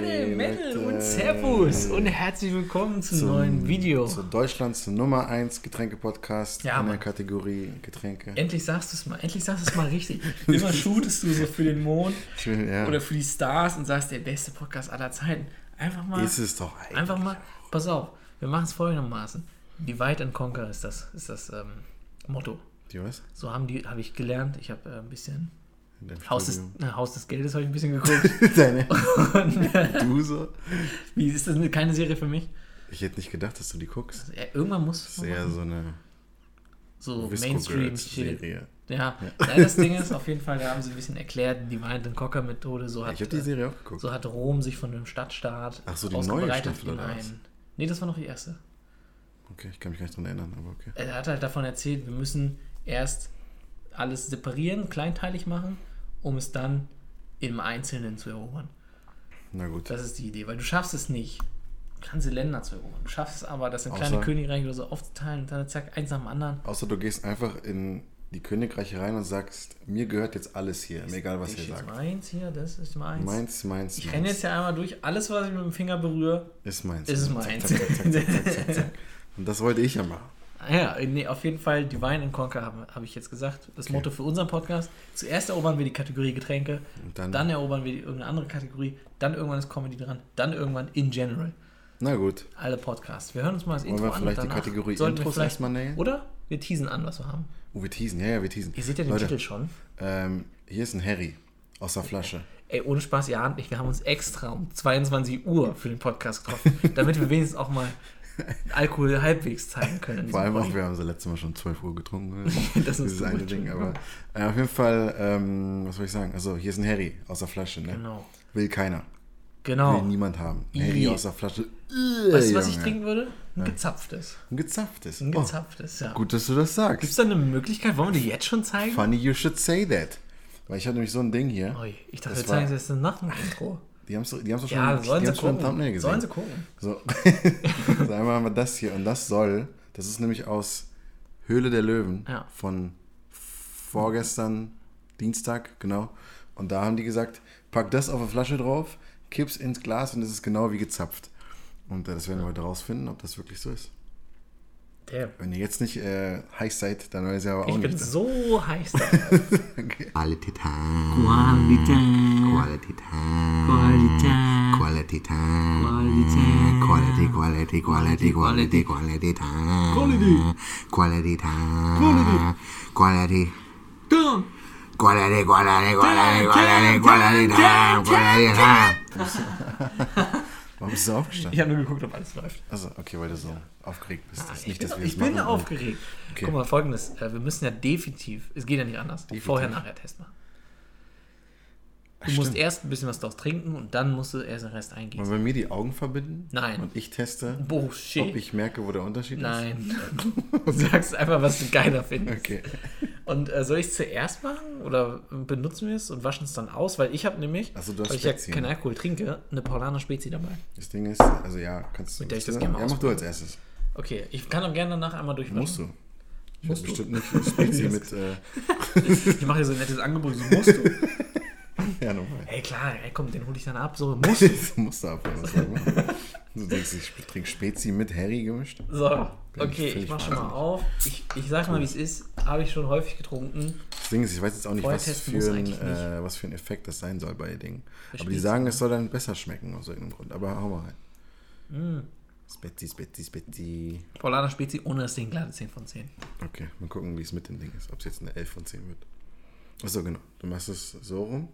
Leute, Metal und Servus und herzlich willkommen zum, zum neuen Video. Zu Deutschlands Nummer 1 Getränke-Podcast Ja, in der. Kategorie Getränke. Endlich sagst du es mal, endlich sagst du es mal richtig. Immer shootest du so für den Mond will, ja, oder für die Stars und sagst, der beste Podcast aller Zeiten. Einfach mal, ist es doch eigentlich. einfach mal, pass auf, wir machen es folgendermaßen. Divide and Conquer ist das, ist das ähm, Motto. Die was? So haben die, habe ich gelernt. Ich habe äh, ein bisschen Haus des, äh, Haus des Geldes habe ich ein bisschen geguckt. Deine, und, äh, du so? wie ist das eine- keine Serie für mich? Ich hätte nicht gedacht, dass du die guckst. Ja, irgendwann muss eher so eine so Visco Mainstream Girls Shit. Serie. Ja, Nein, das Ding ist auf jeden Fall, da haben sie ein bisschen erklärt, die Divide and Conquer Methode, so hat, Ich habe die äh, Serie auch geguckt. so hat Rom sich von einem Stadtstaat Ach so, die neue Staffel oder was? Nee, das war noch die erste. Okay, ich kann mich gar nicht dran erinnern, aber okay. Er hat halt davon erzählt, wir müssen erst alles separieren, kleinteilig machen, um es dann im Einzelnen zu erobern. Na gut. Das ist die Idee, weil du schaffst es nicht, ganze Länder zu erobern. Du schaffst es aber, das in Außer- kleine Königreiche oder so aufzuteilen und dann zack, eins nach dem anderen. Außer du gehst einfach in die Königreiche rein und sagst, mir gehört jetzt alles hier, mir egal was Das ihr ist jetzt sagt. meins hier, das ist meins. Meins, meins, Ich renne jetzt ja einmal durch, alles, was ich mit dem Finger berühre, Ist meins. ist meins. Und das wollte ich ja machen. Ja, nee, auf jeden Fall Divine and Conquer habe hab ich jetzt gesagt. Das Motto für unseren Podcast. Zuerst erobern wir die Kategorie Getränke, dann, dann erobern wir die, irgendeine andere Kategorie, dann irgendwann ist Comedy dran, dann irgendwann in general. na gut. Alle Podcasts. Wir hören uns mal das Wollen Intro wir an. vielleicht und die danach Kategorie sollten wir Intros vielleicht- erstmal nähen? Oder wir teasen an, was wir haben. Oh, wir teasen. Ja, ja, wir teasen. Ihr seht ja den Leute, Titel schon. Ähm, hier ist ein Harry aus der Flasche. Ey, ohne Spaß, ihr ahnt nicht, wir haben uns extra um 22 Uhr für den Podcast getroffen, damit wir wenigstens auch mal Alkohol halbwegs zeigen können. Vor allem auch, wir haben so letztes Mal schon 12 Uhr getrunken. Das ist gut, eine Ding. Aber äh, auf jeden Fall, ähm, was soll ich sagen? Also, hier ist ein Harry aus der Flasche. Ne? Genau. Will keiner. Will Genau. niemand haben. Ein. Harry aus der Flasche. Weißt du, was ich trinken würde? Ein gezapftes. Ein gezapftes. Ein Oh, gezapftes, ja. gut, dass du das Gibt es sagst. da eine Möglichkeit? Wollen wir die jetzt schon zeigen? Funny you should say that. Weil ich habe nämlich so ein Ding hier. Ui, ich dachte, Das wir zeigen es jetzt nach dem Intro. Die haben es die haben's doch schon, Ja, sollen die sie schon im. Thumbnail gesehen. Sollen sie gucken. So, also einmal haben wir das hier und das soll, das ist nämlich aus Höhle der Löwen Ja. von vorgestern, Dienstag, genau. Und da haben die gesagt, pack das auf eine Flasche drauf, kipp's ins Glas und es ist genau wie gezapft. Und äh, das werden wir heute rausfinden, ob das wirklich so ist. Der. Wenn ihr jetzt nicht äh, heiß seid, dann weiß ich aber auch Ich bin nicht. so heiß. da. Quality time. Quality time. Quality time. Quality, quality, quality, quality, quality time. Quality. Quality time. Quality. Quality, quality, quality, quality, quality time. Quality time. Warum bist du aufgestanden? Ich habe nur geguckt, ob alles läuft. Also, okay, weil du so aufgeregt bist. Das ist ich nicht, bin, dass wir ich das bin aufgeregt. Okay. Guck mal, folgendes. Äh, wir müssen ja definitiv, es geht ja nicht anders, vorher, nachher Test Du musst stimmt. erst ein bisschen was draus trinken und dann musst du erst den Rest eingießen. Wollen wir mir die Augen verbinden? Nein. Und ich teste, Bullshit. ob ich merke, wo der Unterschied Nein. Du sagst einfach, was du geiler ist. findest. Okay. Und äh, soll ich es zuerst machen oder benutzen wir es und waschen es dann aus? Weil ich habe nämlich, Ach so, du hast weil ich ja keinen ne? Alkohol trinke, eine Paulaner Spezi dabei. Das Ding ist, also ja, kannst du. Mit der ich das ja, gerne mal Ja, mach du als erstes. Okay, ich kann auch gerne danach einmal durchwaschen. Musst du. Ich Musst du? bestimmt nicht Spezi mit. Äh, Ich mache dir so ein nettes Angebot, so musst du. ja, nochmal. Ey, klar, ey, komm, den hole ich dann ab, so musst du. Das musst du abholen. Du denkst, ich trinke Spezi mit Harry gemischt? So, Bin okay, ich ich mach schon mal auf. Ich, ich sag mal, wie es ist. Habe ich schon häufig getrunken. Das Ding ist, ich weiß jetzt auch nicht, was für, muss ein, nicht. äh, was für ein Effekt das sein soll bei Dingen. Aber die sagen, es soll dann besser schmecken aus irgendeinem Grund. Aber hau mal rein. Mm. Spezi, Spezi, Spezi. Paulaner Spezi ohne das Ding, glatte 10 von 10. Okay, mal gucken, wie es mit dem Ding ist. Ob es jetzt eine 11 von 10 wird. Achso, genau. Du machst es so rum,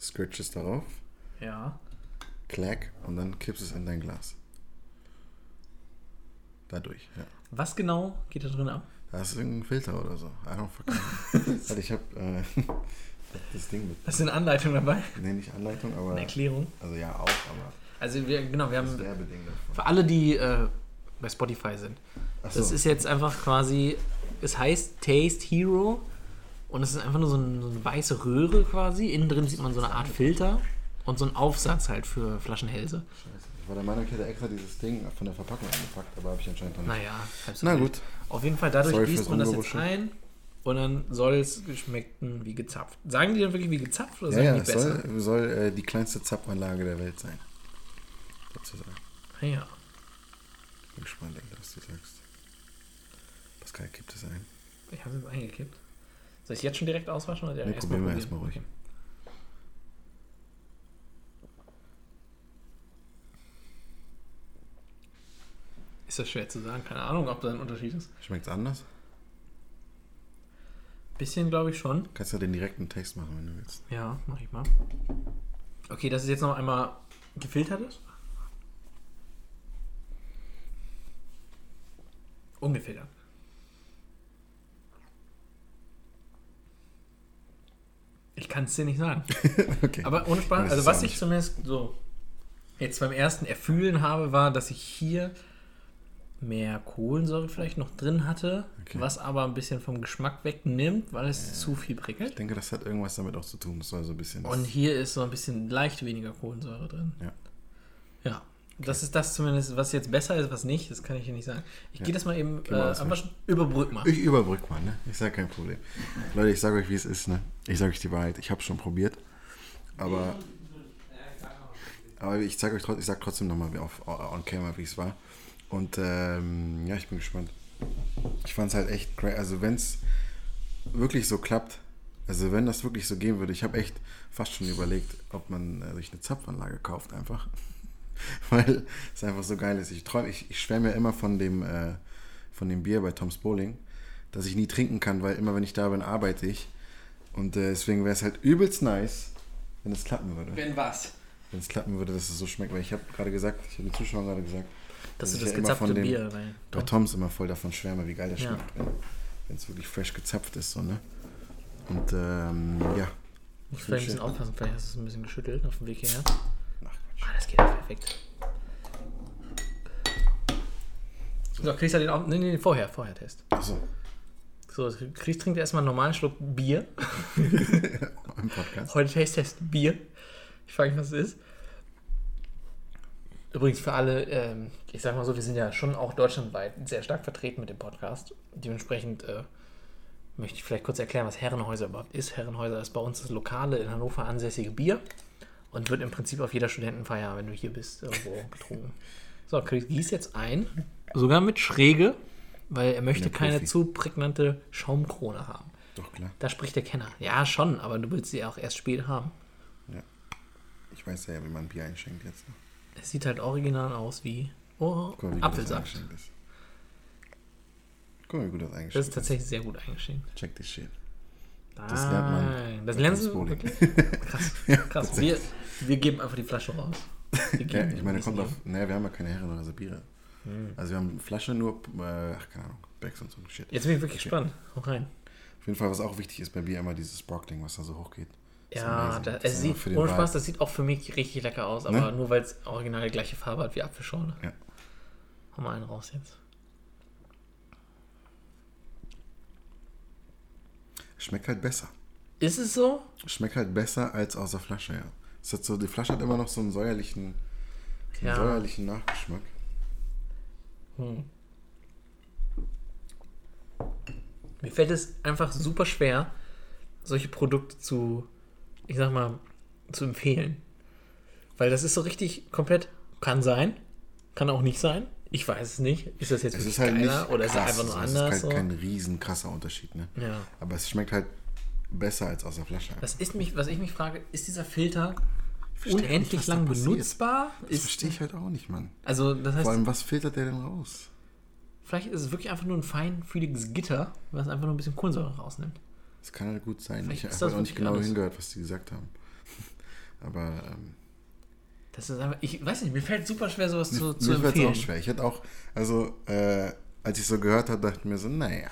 scratches darauf, Ja. klack und dann kippst es in dein Glas. Dadurch, ja. Was genau geht da drin ab? Da ist irgendein Filter oder so. I don't fucking know. Ich hab, äh, das Ding mit. Das ist eine Anleitung dabei, Nee, nicht Anleitung, aber. eine Erklärung. Also ja, auch, aber Also, wir, genau, wir haben für alle, die äh, bei Spotify sind. Ach Das so. ist jetzt einfach quasi, es heißt Taste Hero und es ist einfach nur so, ein, so eine weiße Röhre quasi. Innen drin sieht man so eine Art Filter und so ein Aufsatz halt für Flaschenhälse. Scheiße. Ich war der Meinung, ich hätte extra dieses Ding von der Verpackung eingepackt, aber habe ich anscheinend noch nicht. Naja, Na gut. Auf jeden Fall, dadurch Sorry gießt man das jetzt ein und dann soll es geschmecken wie gezapft. Sagen die dann wirklich wie gezapft oder Ja, sagen ja, die es besser? soll, soll äh, die kleinste Zapfanlage der Welt sein. sozusagen. Ah Ja. Bin gespannt, was du sagst. Pascal, kippt es ein. Ich habe es jetzt eingekippt. Soll ich es jetzt schon direkt auswaschen oder Nee, erst probieren wir erstmal ruhig. Ist das schwer zu sagen? Keine Ahnung, ob da ein Unterschied ist. Schmeckt es anders? Bisschen, glaube ich schon. Kannst du den direkten Taste machen, wenn du willst. Ja, mach ich mal. Okay, das ist jetzt noch einmal gefiltertes. Ungefiltert. Ich kann es dir nicht sagen. okay. Aber ohne Spaß, also was ich zumindest so jetzt beim ersten Erfühlen habe, war, dass ich hier mehr Kohlensäure vielleicht noch drin hatte, Okay. was aber ein bisschen vom Geschmack wegnimmt, weil es zu viel ich prickelt. denke, das hat irgendwas damit auch zu tun. Das soll so ein bisschen. Und hier ist so ein bisschen leicht weniger Kohlensäure drin. Ja. Ja. Das ist das zumindest, was jetzt besser ist, was nicht, das kann ich hier nicht sagen. Ich Ja. gehe das mal eben äh, einfach schon überbrück mal. Ich überbrück mal, ne? Ich sag kein Problem. Leute, ich sage euch, wie es ist, ne? Ich sage euch die Wahrheit. Ich habe schon probiert. Aber, aber ich zeige euch trotzdem, ich sag trotzdem nochmal auf on camera, wie es war. Und ähm, ja, ich bin gespannt. Ich fand es halt echt crazy. Also wenn es wirklich so klappt, also wenn das wirklich so gehen würde, ich habe echt fast schon überlegt, ob man äh, sich eine Zapfanlage kauft einfach. Weil es einfach so geil ist. Ich träume, ich, ich schwärme ja immer von dem, äh, von dem Bier bei Tom's Bowling, das ich nie trinken kann, weil immer wenn ich da bin, arbeite ich. Und äh, deswegen wäre es halt übelst nice, wenn es klappen würde. Wenn was? Wenn es klappen würde, dass es so schmeckt. Weil ich habe gerade gesagt, ich habe den Zuschauern gerade gesagt, Dass dass du ich das ja immer gezapfte von dem- Bier rein. bei Toms immer voll davon schwärme, wie geil das Ja. schmeckt, wenn es wirklich fresh gezapft ist. So, ne? Und ähm, ja. Muss vielleicht ein bisschen aufpassen, vielleicht hast du es ein bisschen geschüttelt auf dem Weg hierher. Ah, das geht perfekt. So, Chris hat den auch. Nee, nee, vorher, vorher Test. Achso, So, Chris trinkt erstmal einen normalen Schluck Bier. im Podcast. Heute Taste Test Bier. Ich frage mich, was es ist. Übrigens für alle, ähm, ich sag mal so, wir sind ja schon auch deutschlandweit sehr stark vertreten mit dem Podcast. Dementsprechend äh, möchte ich vielleicht kurz erklären, was Herrenhäuser überhaupt ist. Herrenhäuser ist bei uns das lokale in Hannover ansässige Bier und wird im Prinzip auf jeder Studentenfeier, wenn du hier bist, irgendwo getrunken. So, gießt jetzt ein, sogar mit Schräge, weil er möchte keine Profi. zu prägnante Schaumkrone haben. Doch, klar. Da spricht der Kenner. Ja, schon, aber du willst sie auch erst spät haben. Ich weiß ja, wie man Bier einschenkt jetzt. Ne? Es sieht halt original aus wie oh, Guck mal, wie gut das Apfelsaft. ist. Guck mal, wie gut das eingeschenkt Das ist tatsächlich sehr gut eingeschenkt. Check this shit. Das lernt man Das sie Bowling. wirklich? Krass. Krass. Wir, wir geben einfach die Flasche raus. Ja, ich meine, kommt auf. Naja, wir haben ja keine Herren oder so Biere. Hm. Also wir haben Flasche nur, äh, ach keine Ahnung, Becks und so ein Shit. Jetzt bin ich wirklich gespannt. Hau rein. Auf jeden Fall, was auch wichtig ist bei Bier, immer dieses Sparkling, was da so hochgeht. Das Ja, da, Das es sieht, ohne. Spaß, das sieht auch für mich richtig lecker aus, aber Ne? nur weil es original die gleiche Farbe hat wie Apfelschorle. Ja. Hau mal einen raus jetzt. Schmeckt halt besser. Ist es so? Schmeckt halt besser als aus der Flasche, ja. Es hat so, die Flasche hat immer noch so einen säuerlichen, so einen Ja. säuerlichen Nachgeschmack. Hm. Mir fällt es einfach super schwer, solche Produkte zu, ich sag mal, zu empfehlen. Weil das ist so richtig komplett, kann sein, kann auch nicht sein. Ich weiß es nicht. Ist das jetzt Es ist halt geiler nicht oder ist es krass, einfach nur anders? Es ist so? halt kein riesen krasser Unterschied, ne? Ja. Aber es schmeckt halt besser als aus der Flasche. Was, ist mich, was ich mich frage, ist dieser Filter nicht, unendlich lang passiert. benutzbar? Das Ist, verstehe ich halt auch nicht, Mann. also das heißt, Vor allem, was filtert der denn raus? vielleicht ist es wirklich einfach nur ein feinfühliges Gitter, was einfach nur ein bisschen Kohlensäure rausnimmt. Das kann halt gut sein. Vielleicht ich habe das auch nicht genau alles. hingehört, was die gesagt haben. Aber ähm, Das ist einfach, ich weiß nicht, mir fällt super schwer, sowas zu, zu mir fällt es empfehlen. auch schwer. Ich hätte auch, also, äh, als ich so gehört habe, dachte ich mir so, naja.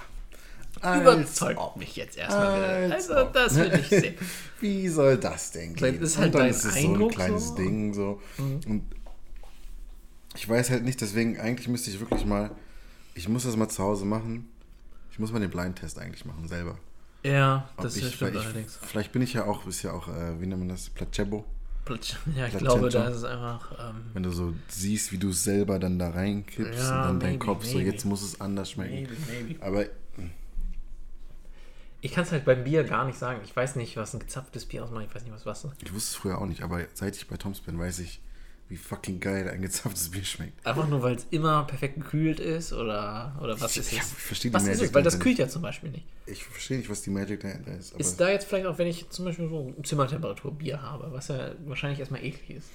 Überzeugt ob. mich jetzt erstmal wieder. Als Also, das will ich sehen. Wie soll das denn gehen? ist halt Und dann dein ist es so ein Eindruck kleines so. Mhm. Ding so. Und ich weiß halt nicht, deswegen eigentlich müsste ich wirklich mal, ich muss das mal zu Hause machen. Ich muss mal den Blindtest eigentlich machen, selber. Ja, Ob das ich, stimmt ich, allerdings. Vielleicht bin ich ja auch, ist ja auch, äh, wie nennt man das, Placebo. Ja, ich Placento. glaube, da ist es einfach. Ähm, Wenn du so siehst, wie du es selber dann da reinkippst Ja, und dann dein maybe, Kopf so, maybe. jetzt muss es anders schmecken. maybe, maybe. Aber Ich kann es halt beim Bier gar nicht sagen. Ich weiß nicht, was ein gezapftes Bier ausmacht. Ich weiß nicht, was was ist. ich wusste es früher auch nicht, aber seit ich bei Toms bin, weiß ich, wie fucking geil ein gezapftes Bier schmeckt. Einfach nur, weil es immer perfekt gekühlt ist oder, oder was Ich- ist ich es? verstehe die was ist Magic es? Weil das kühlt ja zum Beispiel nicht. Ich verstehe nicht, was die Magic dahinter ist. Ist da jetzt vielleicht auch, wenn ich zum Beispiel so Zimmertemperatur Bier habe, was ja wahrscheinlich erstmal eklig ist,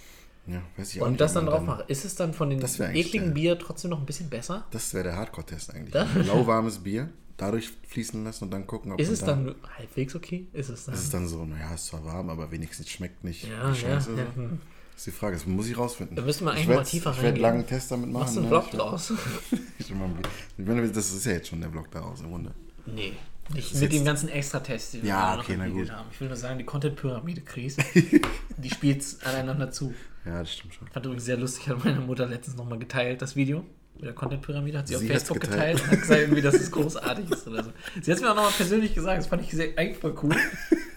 ja, weiß ich auch und das dann drauf mache, ist es dann von den ekligen der- Bier trotzdem noch ein bisschen besser? Das wäre der Hardcore-Test eigentlich. Lauwarmes Bier, dadurch fließen lassen und dann gucken, ob Ist es da, dann halbwegs okay? Ist es dann? Ist es dann so, naja, ist zwar warm, aber wenigstens schmeckt nicht ja, ja, Scheiße. ja. so. hm. Das ist die Frage, das muss ich rausfinden. Da müsste man ich eigentlich mal tiefer Ich werde reingehen. langen einen Test damit machen. Machst du einen ne? Vlog werd- draus? Ich meine, das ist ja jetzt schon der Vlog daraus im Grunde. Nee. Nicht mit den ganzen Extratests, die wir Ja, okay, na gut. haben. Ich will nur sagen, die Content-Pyramide, Chris, die spielt aneinander zu. Ja, das stimmt schon. Fand übrigens sehr lustig, hat meine Mutter letztens nochmal geteilt, das Video mit der Content-Pyramide, hat sie, auf Sie hat's Facebook geteilt. geteilt. und hat gesagt, irgendwie, dass es großartig ist oder so. Sie hat es mir auch nochmal persönlich gesagt, das fand ich sehr, eigentlich voll cool.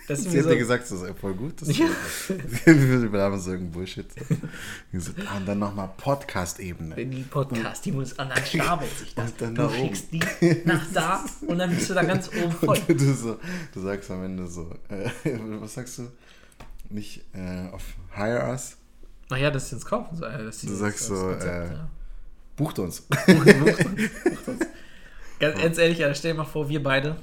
Dass sie Sie mir hat so, dir gesagt, das ist voll gut. Das Ja. Wir haben so irgendein Bullshit. So. Ah, Und dann nochmal Podcast-Ebene. wenn die Podcast, die muss, und dann stapelt sich das. Und dann du da oben. schickst die nach da und dann bist du da ganz oben voll. Du, so, du sagst am Ende so, äh, was sagst du? Nicht äh, auf Hire Us, Naja, dass sie uns kaufen soll. dass sie Du sagst so, Konzept, äh, ja. bucht uns. Ganz, ganz ehrlich, ja, stell dir mal vor, wir beide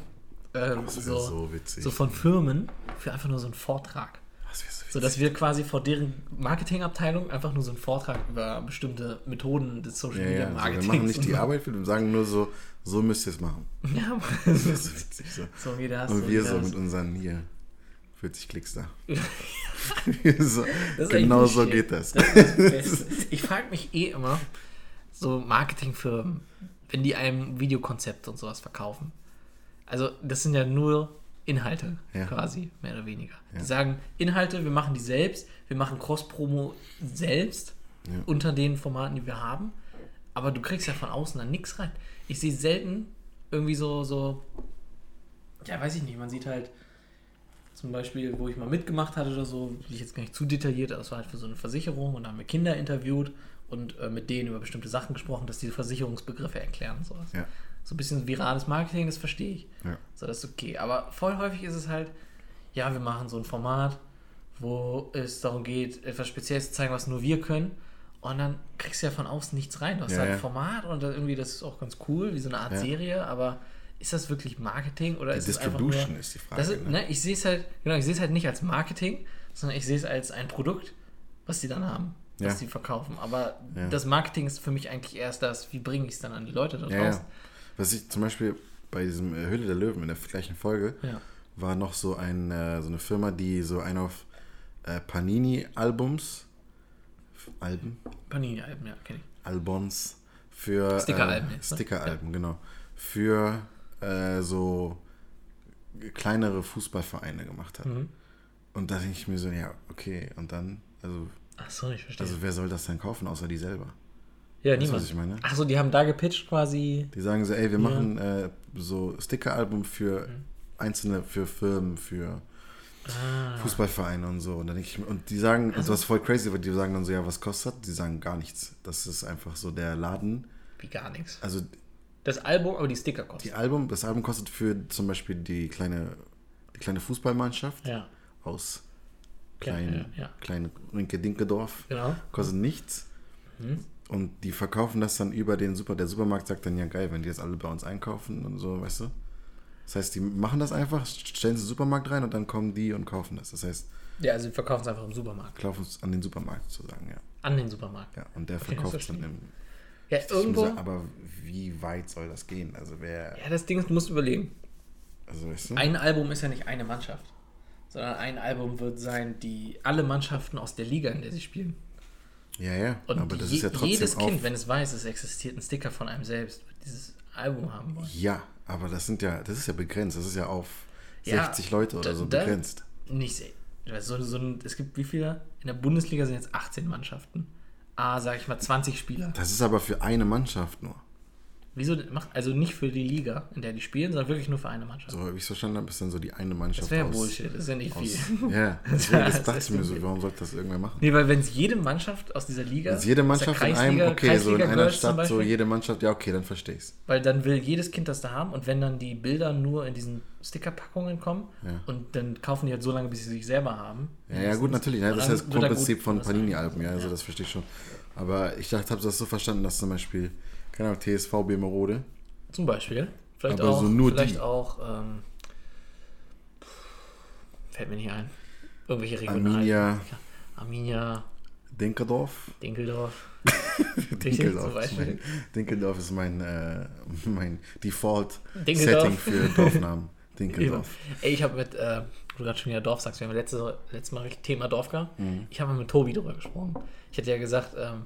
ähm, Das so, so, so witzig. von Firmen für einfach nur so einen Vortrag. Das so. So dass wir quasi vor deren Marketingabteilung einfach nur so einen Vortrag über bestimmte Methoden des Social ja, Media ja, so, wir Marketings. machen nicht die und- Arbeit für wir sagen nur so, so müsst ihr es machen. Ja, Das ist so witzig. So. so wie das. Und so wir so mit unseren hier 40 Klicks da. so, genau so shit. geht das. Das. Ich frage mich eh immer, so Marketingfirmen, wenn die einem Videokonzept und sowas verkaufen. Also, das sind ja nur Inhalte, Ja. quasi, mehr oder weniger. Ja. Die sagen, Inhalte, wir machen die selbst, wir machen Cross-Promo selbst Ja. unter den Formaten, die wir haben. Aber du kriegst ja von außen dann nichts rein. Ich sehe selten irgendwie so, so, ja, weiß ich nicht, man sieht halt zum Beispiel, wo ich mal mitgemacht hatte oder so, will ich jetzt gar nicht zu detailliert, aber es war halt für so eine Versicherung und da haben wir Kinder interviewt und äh, mit denen über bestimmte Sachen gesprochen, dass diese Versicherungsbegriffe erklären und sowas. Ja. So ein bisschen virales Marketing, das verstehe ich. Ja. So, das ist okay. Aber voll häufig ist es halt, ja, wir machen so ein Format, wo es darum geht, etwas Spezielles zu zeigen, was nur wir können. Und dann kriegst du ja von außen nichts rein. Du hast Ja, halt ein Format und irgendwie, das ist auch ganz cool, wie so eine Art. Serie, aber ist das wirklich Marketing oder Die ist es einfach Distribution nur, ist die Frage. ist, ne? ne, ich sehe es halt, genau, ich sehe es halt nicht als Marketing, sondern ich sehe es als ein Produkt, was die dann haben, was Ja. die verkaufen. Aber Ja. das Marketing ist für mich eigentlich erst das, wie bringe ich es dann an die Leute da draußen. ja. Was ich zum Beispiel bei diesem äh, Höhle der Löwen in der gleichen Folge war noch so, ein, äh, so eine Firma, die so ein auf äh, Panini-Albums, Alben, Panini-Alben, ja, kenne ich. Albums für Stickeralben äh, ne? Stickeralben, genau. Für äh, so kleinere Fußballvereine gemacht hat. Mhm. Und da denke ich mir so, ja, okay, und dann, also, Ach so, ich verstehe. also wer soll das denn kaufen, außer die selber? ja, Weißt niemand. was ich meine? Ach so, die haben da gepitcht quasi. Die sagen so, ey, wir Ja. machen äh, so Stickeralbum für Mhm. einzelne, für Firmen, für Ah, Fußballvereine und so. Und dann denke ich mir, und die sagen, Also- und was voll crazy, weil die sagen dann so, ja, was kostet? Die sagen gar nichts. Das ist einfach so der Laden. wie gar nichts. Also Das Album, aber die Sticker kosten. die Album, das Album kostet für zum Beispiel die kleine, die kleine Fußballmannschaft Ja, aus Ja, klein, ja, ja. klein Rinke-Dinke-Dorf. genau. Kostet nichts. Mhm. Und die verkaufen das dann über den Super. Der Supermarkt sagt dann, ja geil, wenn die jetzt alle bei uns einkaufen und so, weißt du? Das heißt, die machen das einfach, stellen es in den Supermarkt rein und dann kommen die und kaufen das. Das heißt, Ja, also die verkaufen es einfach im Supermarkt. kaufen es an den Supermarkt sozusagen, ja. An den Supermarkt. ja und der Okay, verkauft das es dann im. Ja, Ich irgendwo. muss aber wie weit soll das gehen? Also wer, Ja, das Ding ist, du musst überlegen. also weißt du? Ein Album ist ja nicht eine Mannschaft, sondern ein Album wird sein, die alle Mannschaften aus der Liga, in der sie spielen. ja, ja, Und aber das je, ist ja trotzdem jedes Kind, wenn es weiß, es existiert ein Sticker von einem selbst, wird dieses Album haben wollen. Ja, aber das sind ja, das ist ja begrenzt. Das ist ja auf Ja, 60 Leute oder da- so da- begrenzt. Nicht sehr. So, so ein, es gibt wie viele? In der Bundesliga sind jetzt 18 Mannschaften. Ah, sag ich mal 20 Spieler. Das ist aber für eine Mannschaft nur. Wieso macht also nicht für die Liga, in der die spielen, sondern wirklich nur für eine Mannschaft? So, wie ich es verstanden habe, ist dann so die eine Mannschaft das wäre Bullshit, das ist ja nicht aus viel. Ja, das Das dachte ich mir so, warum sollte das irgendwer machen? Nee, weil wenn es jede Mannschaft aus dieser Liga. Jetzt jede aus der Mannschaft in einem, Kreisliga- okay, so in Kreisliga einer Stadt, so Beispiel, jede Mannschaft, ja, okay, dann verstehe ich's. Weil dann will jedes Kind das da haben und wenn dann die Bilder nur in diesen Stickerpackungen kommen Ja. und dann kaufen die halt so lange, bis sie sich selber haben. Ja, ja, gut, natürlich. Ja, Und das ist das Grundprinzip von Panini-Alben, ja, also das verstehe ich schon. Aber ich dachte, habe das so verstanden, dass zum Beispiel, keine Ahnung, TSV Bemerode, Zum Beispiel. Vielleicht Aber auch, so nur vielleicht die. auch, ähm, fällt mir nicht ein. Irgendwelche regionalen. Arminia, Arminia. Dinkeldorf. Richtig, Dinkeldorf zum ist Beispiel. mein, Dinkeldorf ist mein, äh, mein Default-Setting Dinkeldorf. für Dorfnamen. Dinkeldorf. Ey, ich habe mit, äh, wo du gerade schon wieder Dorf sagst, wir haben letzte, letztes Mal richtig Thema Dorf gehabt. Mhm. Ich habe mal mit Tobi drüber gesprochen. Ich hatte ja gesagt, ähm,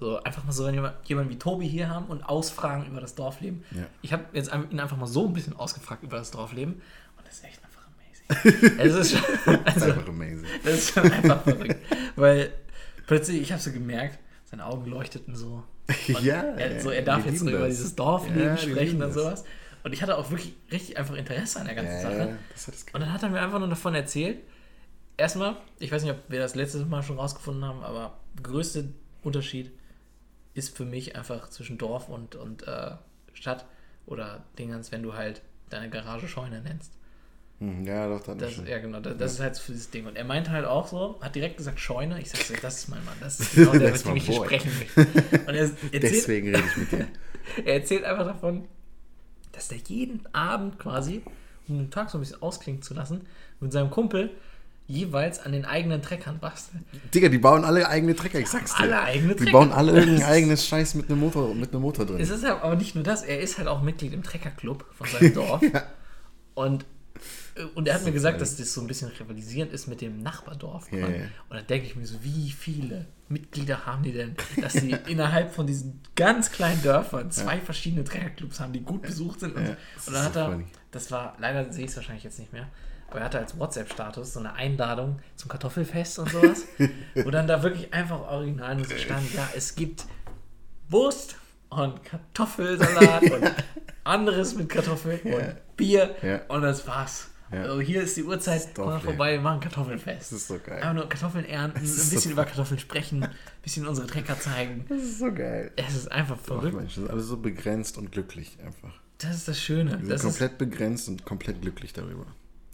so einfach mal so, wenn wir jemanden wie Tobi hier haben und ausfragen über das Dorfleben. Ja. Ich habe jetzt ihn einfach mal so ein bisschen ausgefragt über das Dorfleben und das ist echt einfach amazing. es ist schon, also, einfach amazing. das ist schon einfach verrückt. Weil plötzlich, ich habe so gemerkt, seine Augen leuchteten so. Ja, er, so, er darf jetzt so über dieses Dorfleben Ja, sprechen und sowas. Und ich hatte auch wirklich richtig einfach Interesse an der ganzen Ja, Sache. Und dann hat er mir einfach nur davon erzählt. Erstmal, ich weiß nicht, ob wir das letztes Mal schon rausgefunden haben, aber größte Unterschied ist für mich einfach zwischen Dorf und, und äh, Stadt oder Dingens, wenn du halt deine Garage Scheune nennst. Hm, Ja, doch, dann Das, schon. ja, genau, das, das ist halt für dieses Ding. Und er meinte halt auch so, hat direkt gesagt Scheune. Ich sag so, das ist mein Mann, das ist genau der, mit dem ich hier sprechen möchte. Und er erzählt, Deswegen rede ich mit dir. er erzählt einfach davon, dass der jeden Abend quasi, um den Tag so ein bisschen ausklingen zu lassen, mit seinem Kumpel jeweils an den eigenen Treckern bastelt. Digga, die bauen alle eigene Trecker, ich sag's dir. Alle eigene Die Trecker. bauen alle irgendein eigenes Scheiß mit einem Motor, mit einem Motor drin. Es ist aber nicht nur das, er ist halt auch Mitglied im Treckerclub von seinem Dorf. Und, äh, und er hat mir gesagt, dass das so ein bisschen rivalisierend ist mit dem Nachbardorf. Ja, ja. Und dann denke ich mir so, wie viele Mitglieder haben die denn, dass sie innerhalb von diesen ganz kleinen Dörfern zwei verschiedene Treckerclubs haben, die gut besucht sind. Und, Ja, so. und dann hat er, funny. das war, leider sehe ich es wahrscheinlich jetzt nicht mehr, aber er hatte als WhatsApp-Status so eine Einladung zum Kartoffelfest und sowas, wo dann da wirklich einfach original nur so stand, ja, es gibt Wurst und Kartoffelsalat und anderes mit Kartoffeln und Bier Ja. und das war's. Ja. Also hier ist die Uhrzeit, komm mal vorbei, wir machen Kartoffelfest. Das ist so geil. Einfach nur Kartoffeln ernten, ein ist bisschen so- über Kartoffeln sprechen, ein bisschen unsere Trecker zeigen. Das ist so geil. Es ist einfach Ach, verrückt. Mensch, das ist alles so begrenzt und glücklich einfach. Das ist das Schöne. Die sind Das ist, komplett begrenzt und komplett glücklich darüber.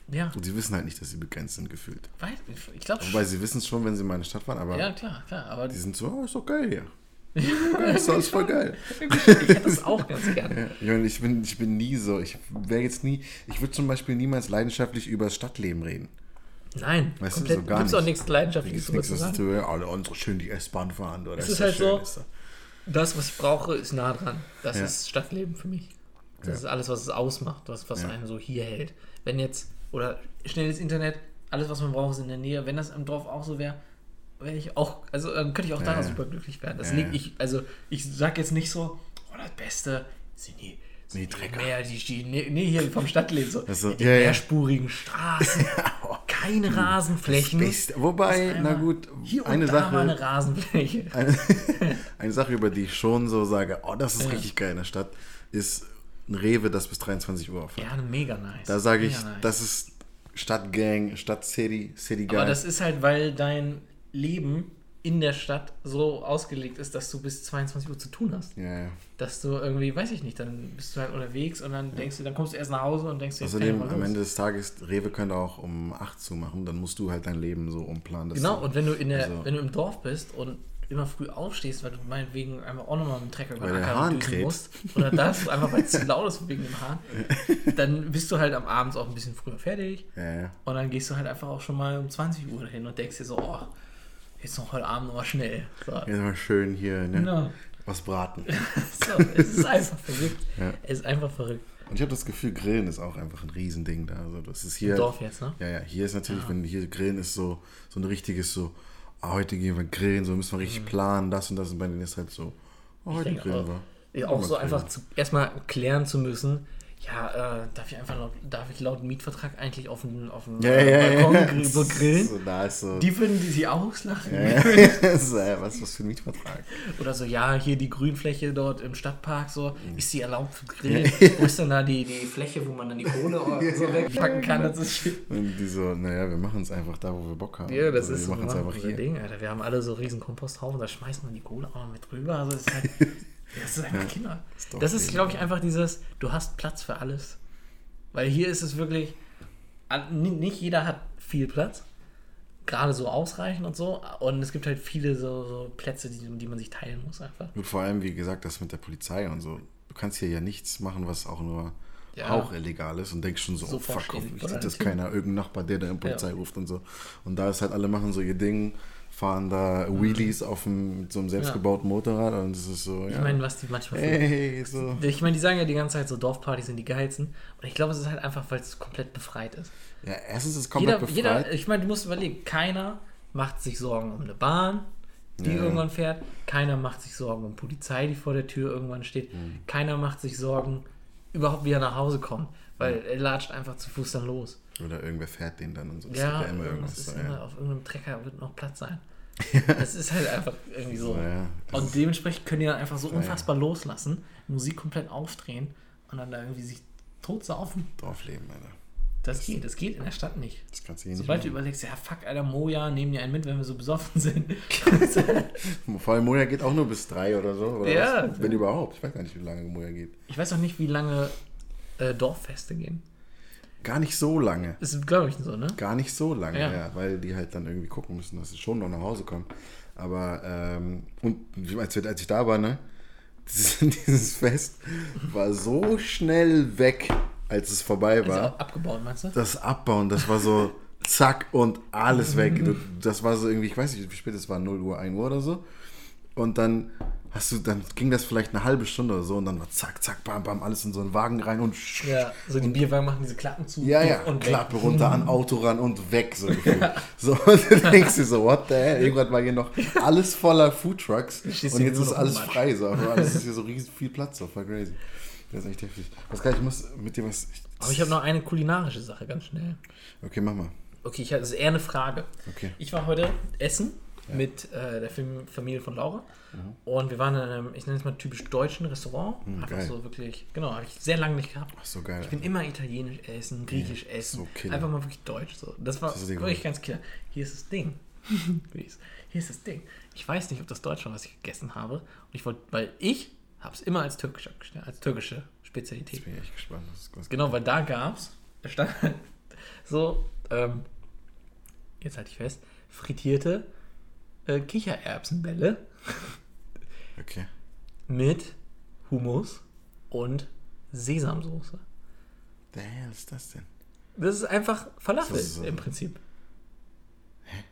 Ja, Und sie wissen halt nicht, dass sie begrenzt sind, gefühlt. weiß, ich glaube Wobei sie wissen es schon, wenn sie in der Stadt waren, aber Ja, klar, klar. Aber die sind so, oh, ist doch geil hier. Geil, ist alles voll geil. ich hätte das auch ganz gerne. Ja, ich, meine, ich, bin, ich bin nie so, ich wäre jetzt nie, ich würde zum Beispiel niemals leidenschaftlich über das Stadtleben reden. Nein, Weißt du, komplett, so gar gibt's auch nicht. nichts Leidenschaftliches nichts, zu sagen. du, ja, alle unsere schön die S-Bahn fahren. Oder Es ist halt so- ist das- Das, was ich brauche, ist nah dran. Das Ja. ist Stadtleben für mich. Das Ja. ist alles, was es ausmacht, was, was Ja. einen so hier hält. Wenn jetzt, oder schnelles Internet, alles, was man braucht, ist in der Nähe. Wenn das im Dorf auch so wäre, wäre ich auch, also dann könnte ich auch Ja, da ja. super glücklich werden. Das Ja, liegt ja. ich, also ich sag jetzt nicht so, oh, das Beste sind die, sind Die die. Mehr, die, die, nee, hier vom Stadtleben so. Also, die ja, ja. mehrspurigen Straßen, keine Rasenflächen. Beste- Wobei, na gut, eine Sache, eine Rasenfläche. eine, eine Sache, über die ich schon so sage, oh, das ist Ja. richtig geil in der Stadt, ist ein Rewe, das bis 23 Uhr aufhat. Ja, mega nice. Da sage ich, nice. das ist Stadtgang, Stadtcity, City Guy. Aber das ist halt, weil dein Leben in der Stadt so ausgelegt ist, dass du bis 22 Uhr zu tun hast. ja, ja. Dass du irgendwie, weiß ich nicht, dann bist du halt unterwegs und dann denkst du, dann kommst du erst nach Hause und denkst dir, Außerdem, am. Ende des Tages, Rewe könnte auch um 8 zumachen, dann musst du halt dein Leben so umplanen. Genau, du, und wenn du in der, also- wenn du im Dorf bist und immer früh aufstehst, weil du meinetwegen einfach auch nochmal mit dem Trecker über den Acker düsen musst, oder das, einfach weil es zu laut ist wegen dem Hahn, dann bist du halt am Abend auch ein bisschen früher fertig ja, ja. und dann gehst du halt einfach auch schon mal um 20 Uhr hin und denkst dir so, oh, jetzt noch heute Abend noch mal schnell. So. Jetzt mal schön hier, ne? Genau. Was braten. So, es ist einfach verrückt. Ja. Es ist einfach verrückt. Und ich habe das Gefühl, Grillen ist auch einfach ein Riesending da. Also das ist hier. Im Dorf jetzt, ne? Ja, ja, hier ist natürlich, wenn hier Grillen ist so, so ein richtiges so, heute gehen wir grillen, so müssen wir richtig planen, das und das. Und bei denen ist halt so, ah, heute Mhm. grillen auch. wir. Auch Ja, so einfach zu, erstmal klären zu müssen, Ja, äh, darf ich einfach laut, darf ich laut Mietvertrag eigentlich auf dem, auf dem Ja, äh, ja, ja. Balkon grill- so grillen? So, ist so. Die würden die sie auslachen. ja, ja. Äh, was das für ein Mietvertrag? Oder so, ja, hier die Grünfläche dort im Stadtpark, so, Mhm. ist die erlaubt für Grillen? Wo ist denn da die, die Fläche, wo man dann die Kohle so wegpacken kann? Das ist Und die so, naja, wir machen es einfach da, wo wir Bock haben. Ja, das also, ist wir so machen es einfach hier. Ding, Alter. Wir haben alle so riesen Komposthaufen, da schmeißen wir die Kohle auch mit drüber. Also ist halt, das ist einfach Kinder. ist Das ist, glaube ich, ja. einfach dieses, du hast Platz für alles. Weil hier ist es wirklich, nicht jeder hat viel Platz, gerade so ausreichend und so. Und es gibt halt viele so, so Plätze, die, die man sich teilen muss einfach. Und vor allem, wie gesagt, das mit der Polizei und so. Du kannst hier ja nichts machen, was auch nur Ja. auch illegal ist und denkst schon so, oh Sofort fuck, steht hoffentlich sieht das keiner, irgendein Nachbar, der da in Polizei Ja. ruft und so. Und da ist halt, alle machen so ihr Ding, fahren da Wheelies auf dem, mit so einem selbstgebauten Motorrad und es ist so, Ich ja. meine, was die manchmal Hey, so. Ich meine, die sagen ja die ganze Zeit so, Dorfpartys sind die geilsten. Und ich glaube, es ist halt einfach, weil es komplett befreit ist. Ja, erstens ist es komplett Jeder, befreit. jeder, ich meine, du musst überlegen, keiner macht sich Sorgen um eine Bahn, die Ja. irgendwann fährt. Keiner macht sich Sorgen um Polizei, die vor der Tür irgendwann steht. Mhm. Keiner macht sich Sorgen, überhaupt wie er nach Hause kommt. Weil er latscht einfach zu Fuß dann los. Oder irgendwer fährt den dann und so. Es Ja, ja immer irgendwas ist immer, ja. auf irgendeinem Trecker wird noch Platz sein. Es ist halt einfach irgendwie so. Ja. Das Und dementsprechend können die dann einfach so Ja, unfassbar loslassen, Musik komplett aufdrehen und dann da irgendwie sich tot saufen. Draufleben, Alter. Das geht, das geht in der Stadt nicht. Das kannst du hier nicht Sobald du machen. überlegst, ja fuck, Alter, Moja, nehmen die einen mit, wenn wir so besoffen sind. Vor allem Moja geht auch nur bis drei oder so. Oder Ja. was? Wenn überhaupt. Ich weiß gar nicht, wie lange Moja geht. ich weiß auch nicht, wie lange äh, Dorffeste gehen. Gar nicht so lange. Ist, glaube ich, so, ne? Gar nicht so lange, Ja. ja. weil die halt dann irgendwie gucken müssen, dass sie schon noch nach Hause kommen. Aber, ähm, und als, als ich da war, ne, dieses, dieses Fest war so schnell weg, als es vorbei Ist war. auch abgebaut, meinst du? Das Abbauen, das war so zack und alles weg. Das war so irgendwie, ich weiß nicht, wie spät es war, 0 Uhr, 1 Uhr oder so. Und dann hast du, dann ging das vielleicht eine halbe Stunde oder so und dann war zack, zack, bam, bam, alles in so einen Wagen rein und Ja, so die Bierwagen machen diese Klappen zu. ja, ja, und weg. Klappe runter an Auto ran und weg. So, gefühlt. so und du denkst dir so, what the hell? Irgendwann war hier noch alles voller Foodtrucks und jetzt ist alles frei. So, aber alles ist hier so riesig viel Platz, so voll crazy. Das ist echt heftig. Was ich muss mit dir was. Aber ich habe noch eine kulinarische Sache, ganz schnell. Okay, mach mal. Okay, ich, das ist eher eine Frage. Okay. Ich war heute essen mit äh, der Fam- Familie von Laura. Und wir waren in einem, ich nenne es mal typisch deutschen Restaurant. Einfach geil. so wirklich, genau, habe ich sehr lange nicht gehabt. Ach, so geil. Ich bin immer italienisch essen, griechisch essen. so. Einfach mal wirklich deutsch. So. Das war Das wirklich ganz klar. Hier ist das Ding. Hier ist das Ding. Ich weiß nicht, ob das Deutsch war, was ich gegessen habe. Und ich wollte, weil ich habe es immer als türkisch als türkische Spezialität. Jetzt bin ich echt gespannt. Genau, weil da gab es, da stand so, ähm, jetzt halte ich fest, frittierte äh, Kichererbsenbälle Okay. mit Hummus und Sesamsoße. Hell ist das denn? Das ist einfach Falafel ist so- im Prinzip.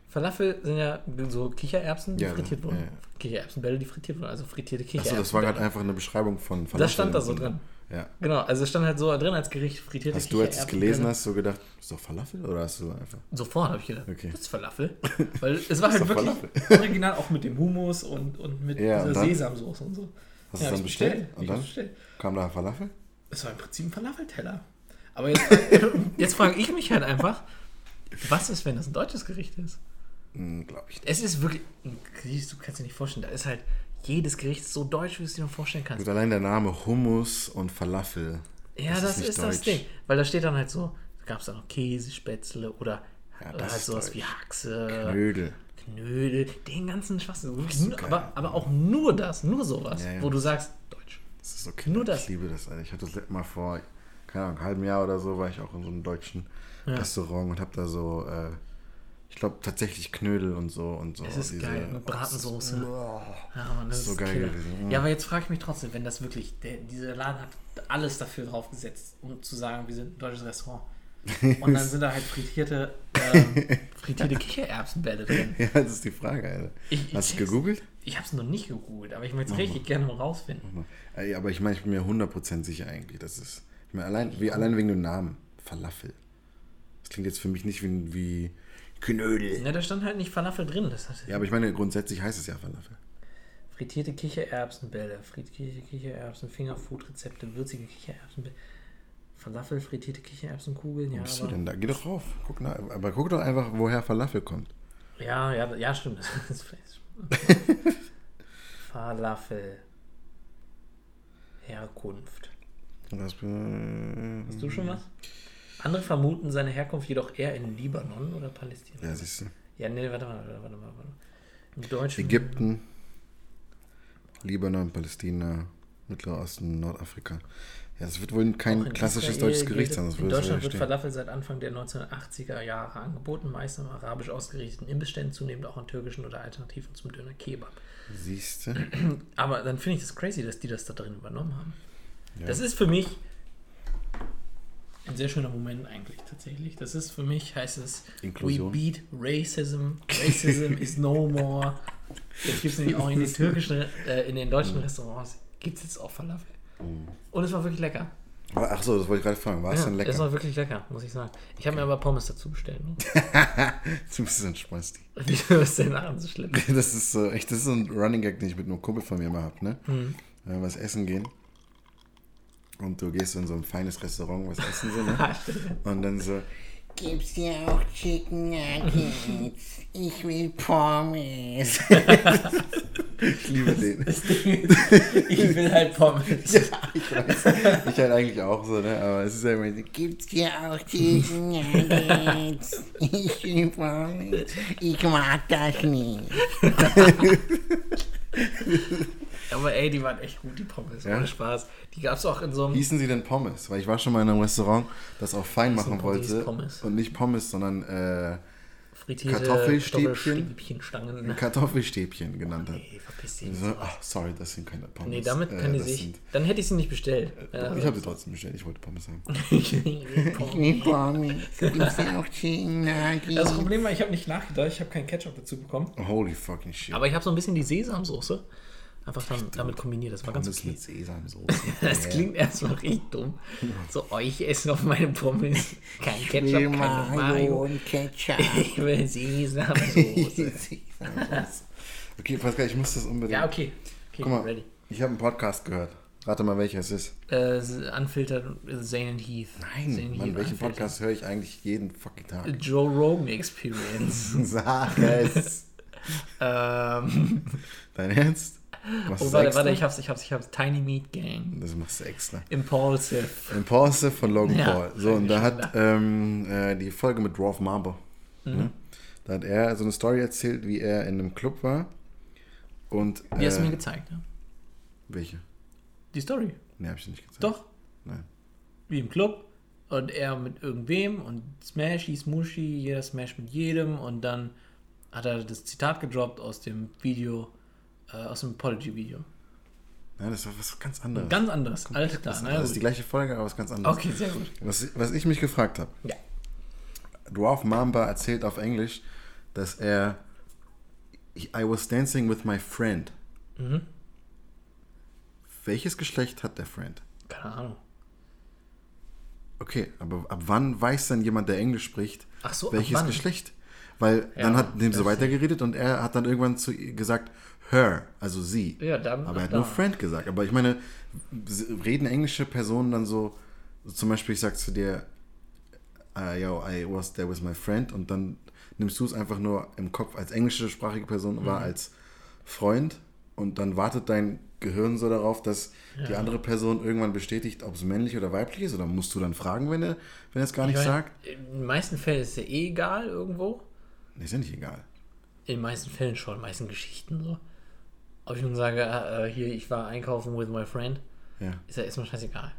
Falafel sind ja so Kichererbsen, die Ja, frittiert ja, wurden. ja. Kichererbsenbälle, die frittiert wurden, also frittierte Achso, Kichererbsen. das war gerade einfach eine Beschreibung von Falafel Das stand da so drin. Ja. Genau, also es stand halt so drin als Gericht frittierte Hast du, als du es gelesen hast, so gedacht, ist doch Falafel oder hast du einfach. Sofort habe ich gedacht, Okay. das ist Falafel. Weil es war halt wirklich Falafel. original auch mit dem Hummus und, und mit Ja, dieser? Sesamsoße und so. Hast du Ja, es dann bestellt? Hab Und dann bestellt. kam da Falafel? Es war im Prinzip ein Falafelteller. Aber jetzt, jetzt frage ich mich halt einfach, was ist, wenn das ein deutsches Gericht ist? Hm, Glaube ich nicht. Es ist wirklich, du, kannst dir nicht vorstellen, da ist halt jedes Gericht so deutsch, wie du es dir vorstellen kannst. Gut, allein der Name Hummus und Falafel. Ja, das, nicht ist das deutsch. Ding. Weil da steht dann halt so, da gab es dann noch Käsespätzle oder, Ja, oder das halt ist sowas deutsch. wie Haxe, Knödel. Knödel, den ganzen Schwachsinn. So aber, aber auch nur das, nur sowas, Ja, ja. wo du sagst, Deutsch. Das ist okay. Nur das. Ich liebe das. Ich hatte das letzte Mal vor, keine Ahnung, einem halben Jahr oder so, war ich auch in so einem deutschen Restaurant und habe da so, äh, ich glaube, tatsächlich Knödel und so und so. Es ist geil, mit Bratensoße. Oh, Ja, Mann, das So ist geil gewesen. Ja, aber jetzt frage ich mich trotzdem, wenn das wirklich, der, dieser Laden hat alles dafür draufgesetzt, um zu sagen, wir sind ein deutsches Restaurant. Und dann sind da halt frittierte, ähm, frittierte Kichererbsenbälle drin. ja, das ist die Frage, Alter. Ich- Hast du gegoogelt? Ich habe es noch nicht gegoogelt, aber ich möchte es richtig gerne mal rausfinden. Ey, Aber ich meine, ich bin mir 100% sicher eigentlich, dass es. Ich meine, allein, wie, allein wegen dem Namen. Falafel. Das klingt jetzt für mich nicht wie, wie Knödel. Ja, da stand halt nicht Falafel drin. Das hat Ja, aber ich meine, grundsätzlich heißt es ja Falafel. frittierte Kichererbsenbälle, frittierte Kichererbsen, Fingerfood-Rezepte, würzige Kichererbsenbälle. Falafel, frittierte Kichererbsenkugeln, ja. Wo bist du denn da? Geh doch rauf. Guck nach, aber guck doch einfach, woher Falafel kommt. Ja, ja, ja, stimmt. Falafel. Herkunft. Äh, Hast du schon was? Andere vermuten seine Herkunft jedoch eher in Libanon oder Palästina. ja, siehst du. Ja, nee, warte mal, warte, warte mal. Warte. Im Deutschen. Ägypten, Libanon, Palästina, Mittlerer Osten, Nordafrika. Ja, das wird wohl kein in klassisches Israel deutsches Gericht sein. In Deutschland wird. Falafel seit Anfang der 1980er Jahre angeboten, meist im arabisch ausgerichteten Imbissständen, zunehmend auch an türkischen oder Alternativen zum Döner Kebab. Siehst du? Aber dann finde ich das crazy, dass die das da drin übernommen haben. Ja. Das ist für mich ein sehr schöner Moment eigentlich tatsächlich. Das ist für mich, heißt es, Inklusion. we beat racism, racism is no more. Jetzt gibt es nämlich auch in den türkischen, äh, in den deutschen Restaurants, gibt es jetzt auch Falafel. Und es war wirklich lecker. Ach so, das wollte ich gerade fragen. War es Ja, denn Es lecker? war wirklich lecker, muss ich sagen. Ich habe mir aber Pommes dazu bestellt. Ne? Du bist ein Spasti. Wieso ist der Lachen so schlimm? Das ist so, echt, das ist so ein Running Gag, den ich mit einem Kumpel von mir mal hab, ne? Mhm. Wenn wir was essen gehen und du gehst in so ein feines Restaurant, was essen so, ne? Und dann so, Gibt's hier auch Chicken Nuggets? Ich will Pommes. ich liebe den. ich will halt Pommes. Ich weiß, ich halt eigentlich auch so, ne? Aber es ist ja immer, Gibt's hier auch Chicken Nuggets? Ich will Pommes. Ich mag das nicht. Aber ey, die waren echt gut, die Pommes. Ja? Ohne Spaß. Die gab es auch in so einem. hießen sie denn Pommes? Weil ich war schon mal in einem Restaurant, das auch fein Das machen Pommes, wollte. Pommes. Und nicht Pommes, sondern äh, frittierte Kartoffelstäbchen. Kartoffelstäbchenstangen. Kartoffelstäbchen genannt hat. Nee, verpiss dich. So, ach, sorry, das sind keine Pommes. Nee, damit Äh, kann die das sich. sind- Dann hätte ich sie nicht bestellt. Ja, Ich habe sie trotzdem bestellt, ich wollte Pommes haben. ich Ich Pommes. Gibt's hier auch Chicken Nuggets? Das Problem war, ich habe nicht nachgedacht, ich habe keinen Ketchup dazu bekommen. Holy fucking shit. Aber ich habe so ein bisschen die Sesamsoße einfach dann damit kombiniert. Das war ganz Pommes okay. mit Sesamsoße. Das klingt erstmal richtig dumm. So, oh, ich esse auf meine Pommes kein Ich Ketchup, will keine Mayo und Ketchup. Ich will Sesamsoße. Okay, Pascal, ich muss das unbedingt. ja, okay. Okay, Guck mal, ready. ich habe einen Podcast gehört. Rate mal, welcher es ist. Äh, Unfiltered Zane and Heath. Nein, Zane Mann, Heath welchen Unfiltered. Podcast höre ich eigentlich jeden fucking Tag? Joe Rogan Experience. Sag es. ähm, Dein Ernst? Oh, warte, extra? warte, ich hab's, ich hab's, ich hab's. Tiny Meat Gang. Das machst du extra. Impulsive. Impulsive von Logan Ja, Paul. So, und da hat ähm, äh, die Folge mit Rolf Marber. Mhm. Ne? Da hat er so eine Story erzählt, wie er in einem Club war. Und. Die hast du äh, mir gezeigt, ne? Welche? Die Story. Ne, hab ich nicht gezeigt. Doch. Nein. Wie im Club. Und er mit irgendwem und Smashy, Smushy, jeder Smash mit jedem. Und dann hat er das Zitat gedroppt aus dem Video, äh, aus dem Apology-Video. Nein, das war was ganz anderes. Ganz anderes. Alles klar. das, Na, das ist die gleiche Folge, aber was ganz anderes. okay, sehr gut. Was, was ich mich gefragt habe. Ja. Dwarf Mamba erzählt auf Englisch, dass er I was dancing with my friend. Mhm. Welches Geschlecht hat der Friend? Keine Ahnung. Okay, aber ab wann weiß dann jemand, der Englisch spricht, so, welches? Geschlecht? Weil Ja, dann hat dem so weitergeredet und er hat dann irgendwann zu gesagt, her, also sie. Ja, dann. Aber er hat da. nur Friend gesagt. Aber ich meine, reden englische Personen dann so, zum Beispiel, ich sag zu dir, uh, yo, I was there with my friend und dann nimmst du es einfach nur im Kopf als englische sprachige Person Mhm. wahr, als Freund und dann wartet dein Gehirn so darauf, dass die andere Person irgendwann bestätigt, ob es männlich oder weiblich ist oder musst du dann fragen, wenn er, wenn er es gar nicht Ich mein, sagt? In den meisten Fällen ist es ja eh egal irgendwo. Nee, ist ja nicht egal. In den meisten Fällen schon, in den meisten Geschichten so. Ob ich nun sage, äh, hier, ich war einkaufen with my friend, Ja. ist ja erstmal scheißegal.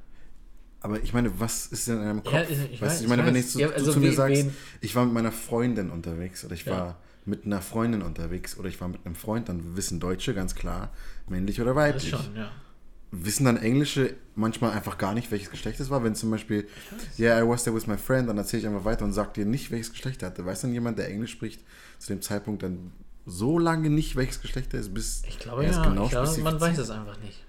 Aber ich meine, was ist denn in deinem Kopf? Ja, ich- ich weiß, du, ich meine, ich wenn ich zu, Ja, du also zu mir sagst, wen- ich war mit meiner Freundin unterwegs oder ich war mit einer Freundin unterwegs oder ich war mit einem Freund, dann wissen Deutsche ganz klar, männlich oder Das weiblich. schon, ja. Wissen dann Englische manchmal einfach gar nicht, welches Geschlecht es war. Wenn zum Beispiel, yeah, I was there with my friend, dann erzähle ich einfach weiter und sag dir nicht, welches Geschlecht er hatte. Weiß dann jemand, der Englisch spricht, zu dem Zeitpunkt dann so lange nicht, welches Geschlecht er ist, bis Ich glaube, er ja, genau ich glaube, man weiß es einfach nicht.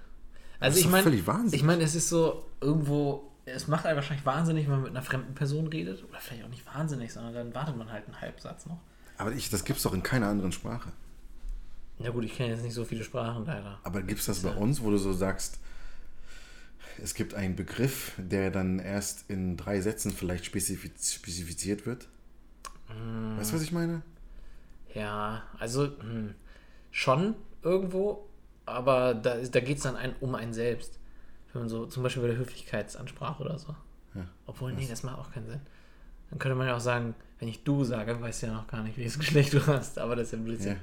Also ist ich meine, ich meine, es ist so irgendwo, es macht einen wahrscheinlich wahnsinnig, wenn man mit einer fremden Person redet. Oder vielleicht auch nicht wahnsinnig, sondern dann wartet man halt einen Halbsatz noch. Aber ich, das gibt es doch in keiner anderen Sprache. Ja gut, ich kenne jetzt nicht so viele Sprachen leider. Aber gibt es das bei uns, wo du so sagst, es gibt einen Begriff, der dann erst in drei Sätzen vielleicht spezifiz spezifiziert wird. Weißt du, was ich meine? Ja, also hm, schon irgendwo, aber da, da geht es dann ein, um einen selbst. Wenn man so, zum Beispiel bei der Höflichkeitsansprache oder so. Ja. Obwohl, nee, das macht auch keinen Sinn. Dann könnte man ja auch sagen, wenn ich du sage, weißt du ja noch gar nicht, welches Geschlecht du hast, aber das ist ja Ja. Blödsinn.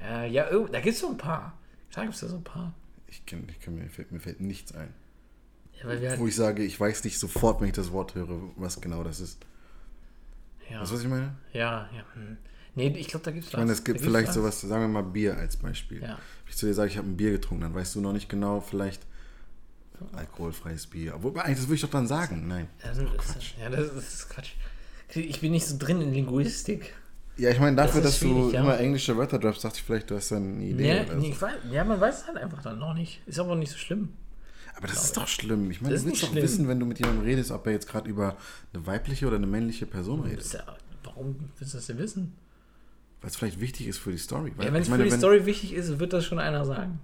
Ja, ja irg- da gibt es so ein paar. Da gibt es ja so ein paar. Ich kenn, ich kenn, mir, fällt, mir fällt nichts ein. Ja, halt, Wo ich sage, ich weiß nicht sofort, wenn ich das Wort höre, was genau das ist. ja, Weißt du, was ich meine? ja, ja. Hm. Nee, ich glaube, da gibt es Ich meine, es gibt vielleicht sowas, sagen wir mal Bier als Beispiel. Ja. Wenn ich zu dir sage, ich habe ein Bier getrunken, dann weißt du noch nicht genau, vielleicht alkoholfreies Bier. Obwohl, eigentlich, das würde ich doch dann sagen. Nein. Ja, das, ist, ja, das, ist Quatsch. Ich bin nicht so drin in Linguistik. Ja, ich meine, dafür, Das dass du ja. immer englische Wörter droppst, dachte ich vielleicht, du hast da eine Idee. Ja, oder nee, so. weiß, ja, man weiß es halt einfach dann noch nicht. Ist aber nicht so schlimm. Aber das ist doch schlimm. Ich meine, Das du willst doch schlimm. wissen, wenn du mit jemandem redest, ob er jetzt gerade über eine weibliche oder eine männliche Person redet. Ja, warum willst du das denn wissen? Weil es vielleicht wichtig ist für die Story. Weil, Ja, wenn es für die wenn, Story wichtig ist, wird das schon einer sagen.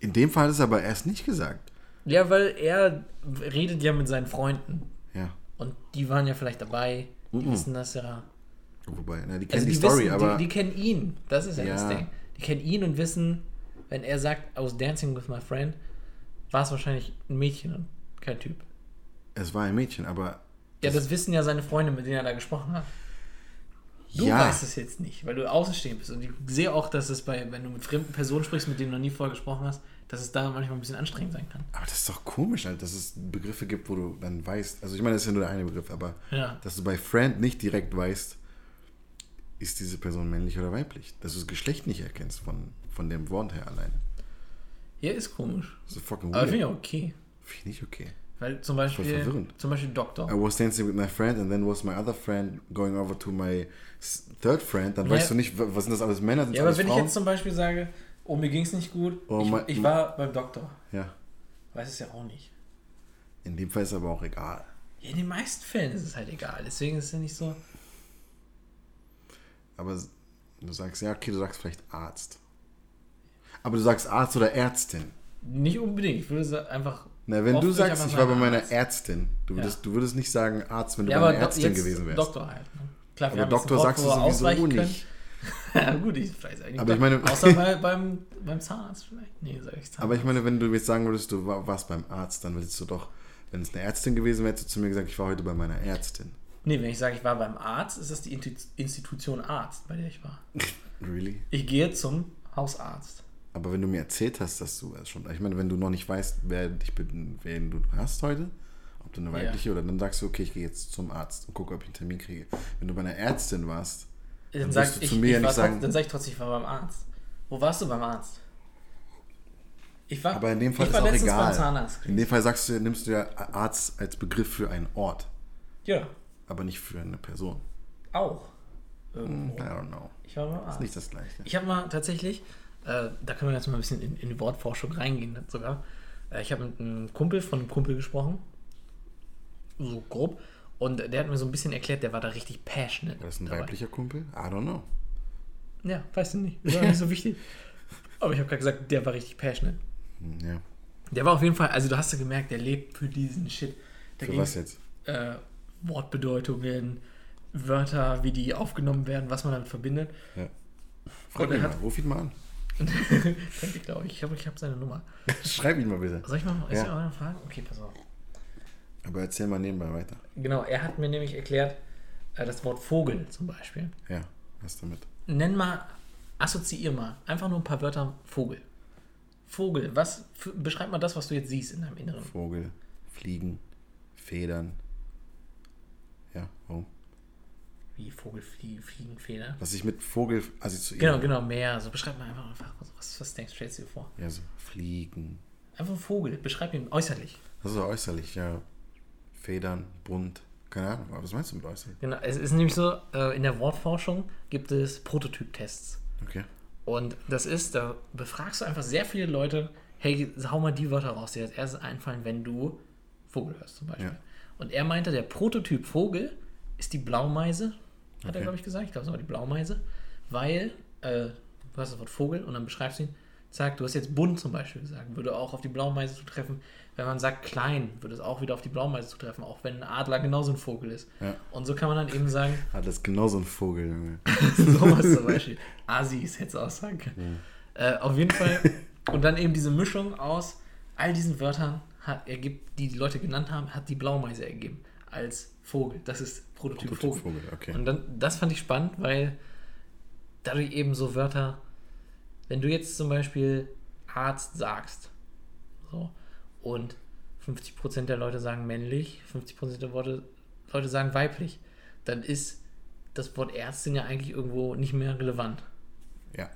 in dem Fall ist es aber erst nicht gesagt. Ja, weil er redet ja mit seinen Freunden. Ja. Und die waren ja vielleicht dabei. Die wissen das ja. Wobei, na, die kennen Also die, die, Story, wissen, aber. die, die kennen ihn. Das ist ja, das Ja. Ding. Die kennen ihn und wissen, wenn er sagt, I was dancing with my friend, war es wahrscheinlich ein Mädchen und kein Typ. es war ein Mädchen, aber. Ja, das wissen ja seine Freunde, mit denen er da gesprochen hat. Du ja, weißt es jetzt nicht, weil du außenstehend bist. Und ich sehe auch, dass es bei, wenn du mit fremden Personen sprichst, mit denen du noch nie vorher gesprochen hast, dass es da manchmal ein bisschen anstrengend sein kann. aber das ist doch komisch, halt, dass es Begriffe gibt, wo du dann weißt. Also, ich meine, das ist ja nur der eine Begriff, aber Ja. dass du bei Friend nicht direkt weißt, ist diese Person männlich oder weiblich. Dass du das Geschlecht nicht erkennst von, von dem Wort her alleine. Ja, ist komisch. Das ist fucking Aber weird. finde ich okay. Finde ich nicht okay. Weil zum Beispiel, verwirrend. zum Beispiel Doktor. I was dancing with my friend and then was my other friend going over to my third friend. Dann Ja. weißt du nicht, wa- was sind das alles Männer, sind Ja, aber alles wenn ich Frauen? jetzt zum Beispiel sage, oh, mir ging es nicht gut, Oh, ich, mein- ich war beim Doktor. ja, Weiß es ja auch nicht. in dem Fall ist aber auch egal. Ja, in den meisten Fällen ist es halt egal. Deswegen ist es ja nicht so. Aber du sagst, ja, okay, du sagst vielleicht Arzt. Aber du sagst Arzt oder Ärztin. Nicht unbedingt. Ich würde einfach. Na, wenn oft du sagst, ich war bei meiner Arzt. Ärztin, du würdest, Ja. du würdest nicht sagen Arzt, wenn du Ja, bei einer Ärztin gewesen wärst. Doktor halt. Ne? Klar, aber Doktor sagst du sowieso nicht. ja, gut, ich weiß eigentlich. Aber ich meine- Außer bei, beim, beim Zahnarzt vielleicht. Nee, sag ich Zahnarzt. Aber ich meine, wenn du jetzt sagen würdest, du war- warst beim Arzt, dann würdest du doch, wenn es eine Ärztin gewesen wäre, hättest du zu mir gesagt, ich war heute bei meiner Ärztin. Nee, wenn ich sage, ich war beim Arzt, ist das die Institution Arzt, bei der ich war. Really? Ich gehe zum Hausarzt. Aber wenn du mir erzählt hast, dass du es schon, ich meine, wenn du noch nicht weißt, wer dich, wen du hast heute, ob du eine Ja. weibliche oder dann sagst du, okay, ich gehe jetzt zum Arzt und gucke, ob ich einen Termin kriege. Wenn du bei einer Ärztin warst, Dann, Dann sag du ich, zu mir ich ja nicht sagen- trotzdem- dann sag ich trotzdem, ich war beim Arzt. Wo warst du beim Arzt? Ich war, aber in dem Fall ich ist auch egal. In dem Fall sagst du, nimmst du ja Arzt als Begriff für einen Ort, Ja, aber nicht für eine Person. auch. I Irgendwo. don't know. Ich war beim Ist Arzt. nicht das Gleiche. Ich habe mal tatsächlich, äh, da können wir jetzt mal ein bisschen in, in die Wortforschung reingehen sogar. Äh, ich habe mit einem Kumpel von einem Kumpel gesprochen. So grob. Und der hat mir so ein bisschen erklärt, der war da richtig passionate. War das ein dabei. weiblicher Kumpel? I don't know. Ja, weißt du nicht. War nicht so wichtig. Aber ich habe gerade gesagt, der war richtig passionate. Hm, Ja. Der war auf jeden Fall, also du hast ja gemerkt, der lebt für diesen Shit. Da Für was jetzt? Äh, Wortbedeutungen, Wörter, wie die aufgenommen werden, was man damit verbindet. Ja. Frag ihn mal, ruf ihn mal an. Kennt ich, glaube ich. Ich glaube, ich habe seine Nummer. Schreib ihn mal bitte. Soll ich mal, ich Ja. mal fragen? Okay, pass auf. Aber erzähl mal nebenbei weiter. Genau, er hat mir nämlich erklärt, äh, das Wort Vogel zum Beispiel. Ja, was damit? Nenn mal, assoziier mal, einfach nur ein paar Wörter Vogel. Vogel, was, beschreib mal das, was du jetzt siehst in deinem Inneren. Vogel, Fliegen, Federn. Ja, warum? Wie Vogel, Flie Fliegen, Feder. Was ich mit Vogel assoziiere. Genau, genau, mehr. Also beschreib mal einfach, einfach was, was, denkst, stellst du dir vor? Ja, so Fliegen. Einfach ein Vogel, beschreib ihn äußerlich. Das ist äußerlich, ja. Federn, bunt. Keine Ahnung, was meinst du mit äußerlich? Genau, es ist nämlich so, äh, in der Wortforschung gibt es Prototyptests. Okay. Und das ist, da befragst du einfach sehr viele Leute, hey, hau mal die Wörter raus, die dir als erstes einfallen, wenn du Vogel hörst zum Beispiel. Ja. Und er meinte, der Prototyp Vogel ist die Blaumeise, hat er, Okay. glaube ich, gesagt. Ich glaube, es war die Blaumeise, weil, äh, du hast das Wort Vogel und dann beschreibst du ihn. sagt, du hast jetzt bunt zum Beispiel gesagt, würde auch auf die Blaumeise zutreffen. Wenn man sagt klein, würde es auch wieder auf die Blaumeise zutreffen, auch wenn ein Adler genauso ein Vogel ist. Ja. Und so kann man dann eben sagen, das ist genauso ein Vogel, Junge. sowas zum Beispiel. Asis hätte es auch sagen können. Äh, auf jeden Fall. Und dann eben diese Mischung aus all diesen Wörtern hat ergibt, die die Leute genannt haben, hat die Blaumeise ergeben. Als Vogel. Das ist Prototyp, Prototyp Vogel. Vogel, okay. Und dann, das fand ich spannend, weil dadurch eben so Wörter, wenn du jetzt zum Beispiel Arzt sagst, so, und 50% der Leute sagen männlich, 50% der Worte, Leute sagen weiblich, dann ist das Wort Ärztin ja eigentlich irgendwo nicht mehr relevant. Ja.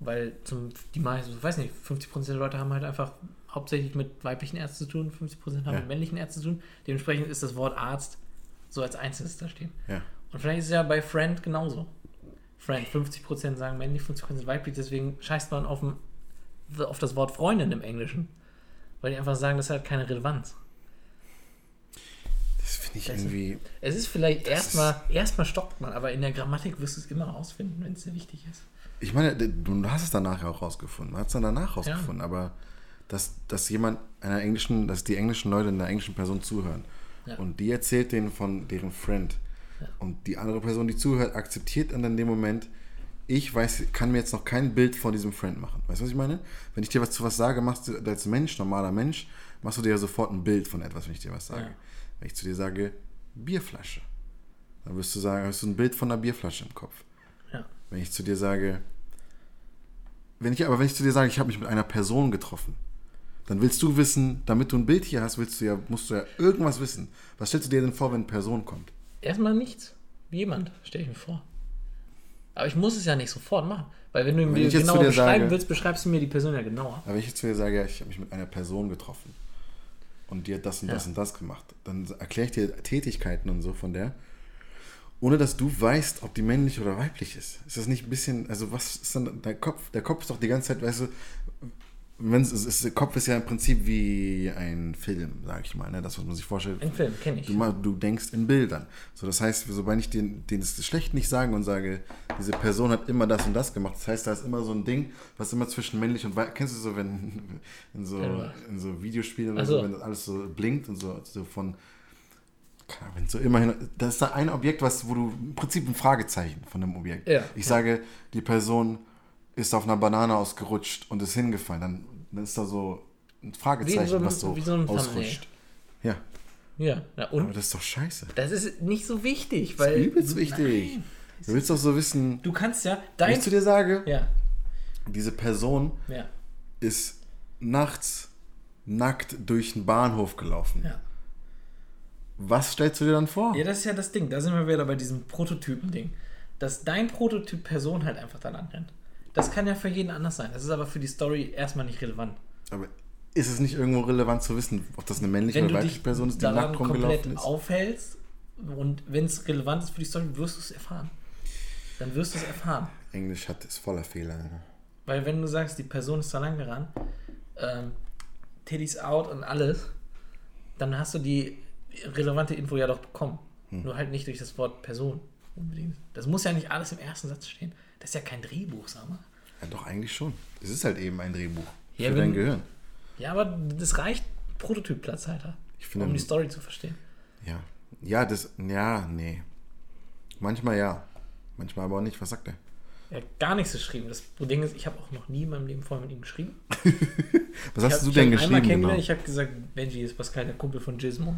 Weil zum, die meisten, ich weiß nicht, 50% der Leute haben halt einfach hauptsächlich mit weiblichen Ärzten zu tun, 50% haben Ja. mit männlichen Ärzten zu tun. Dementsprechend ist das Wort Arzt so als einzelnes da stehen. Ja. Und vielleicht ist es ja bei Friend genauso. Friend, 50% sagen männlich, 50% weiblich, deswegen scheißt man auf, auf das Wort Freundin im Englischen. Weil die einfach sagen, das hat keine Relevanz. Das finde ich ist- irgendwie. Es ist vielleicht erstmal, erstmal stockt man, aber in der Grammatik wirst du es immer rausfinden, wenn es dir wichtig ist. Ich meine, du hast es danach ja auch rausgefunden. Man hat es dann danach rausgefunden, aber dass, dass jemand einer englischen, dass die englischen Leute einer englischen Person zuhören Ja. und die erzählt denen von deren Friend und die andere Person, die zuhört, akzeptiert dann in dem Moment, ich weiß, kann mir jetzt noch kein Bild von diesem Friend machen. Weißt du, was ich meine? Wenn ich dir was zu was sage, machst du als Mensch, normaler Mensch, machst du dir ja sofort ein Bild von etwas, wenn ich dir was sage. Ja. Wenn ich zu dir sage, Bierflasche, dann wirst du sagen, hast du ein Bild von einer Bierflasche im Kopf. Ja. Wenn ich zu dir sage, wenn ich, aber wenn ich zu dir sage, ich habe mich mit einer Person getroffen, dann willst du wissen, damit du ein Bild hier hast, willst du ja, musst du ja irgendwas wissen. Was stellst du dir denn vor, wenn eine Person kommt? Erstmal nichts. Jemand, stelle ich mir vor. Aber ich muss es ja nicht sofort machen. Weil wenn du Wenn mir genauer beschreiben sage- willst, beschreibst du mir die Person ja genauer. Aber wenn ich jetzt zu dir sage, ja, ich habe mich mit einer Person getroffen und die hat das und das Ja. und das gemacht, dann erkläre ich dir Tätigkeiten und so von der, ohne dass du weißt, ob die männlich oder weiblich ist. Ist das nicht ein bisschen, also was ist dann dein Kopf? Der Kopf ist doch die ganze Zeit, weißt du, wenn's, es ist, der Kopf ist ja im Prinzip wie ein Film, sag ich mal, ne? das, was man sich vorstellt. Ein Film, kenne ich. Du, du denkst in Bildern. So, das heißt, sobald ich den, den das schlecht nicht sage und sage, diese Person hat immer das und das gemacht, das heißt, da ist immer so ein Ding, was immer zwischen männlich und weiblich. Kennst du so, wenn in so, Ja. in so Videospielen oder so. so. wenn das alles so blinkt und so, so von. keine Ahnung, Wenn so immerhin. Das ist da ein Objekt, was, wo du im Prinzip ein Fragezeichen von dem Objekt. Ja. Ich sage, die Person ist auf einer Banane ausgerutscht und ist hingefallen. Dann, dann ist da so ein Fragezeichen, so ein- was so, wie so ein ausrutscht. Ja, Ja, na aber und? das ist doch scheiße. Das ist nicht so wichtig, Das weil. ist übelst wichtig. Nein. Du willst doch so wissen, Du kannst ja wenn dein. ich zu dir sage, Ja, diese Person ja, ist nachts nackt durch den Bahnhof gelaufen. ja. Was stellst du dir dann vor? Ja, das ist ja das Ding. Da sind wir wieder bei diesem Prototypen-Ding. Dass dein Prototyp Person halt einfach dann anrennt. Das kann ja für jeden anders sein. Das ist aber für die Story erstmal nicht relevant. Aber ist es nicht irgendwo relevant zu wissen, ob das eine männliche Wenn oder weibliche Person ist, die nackt rumgelaufen ist? aufhältst und wenn es relevant ist für die Story, wirst du es erfahren. Dann wirst du es erfahren. Englisch hat ist voller Fehler. Alter. Weil wenn du sagst, die Person ist da lang gerannt, ähm, Titties out und alles, dann hast du die relevante Info ja doch bekommen. Hm. Nur halt nicht durch das Wort Person unbedingt. Das muss ja nicht alles im ersten Satz stehen. Das ist ja kein Drehbuch, sag mal. Ja, doch, eigentlich schon. Es ist halt eben ein Drehbuch Ja, für wenn- dein Gehirn. Ja, aber das reicht Prototyp-Platzhalter, Ich finde, um die Story zu verstehen. ja. Ja, das, ja, nee. Manchmal ja. Manchmal aber auch nicht. Was sagt er? Er hat gar nichts geschrieben. Das Ding ist, ich habe auch noch nie in meinem Leben vorher mit ihm geschrieben. Was hast hab, du denn geschrieben? Genau? Ich habe gesagt, Benji ist Pascal, der Kumpel von Gizmo.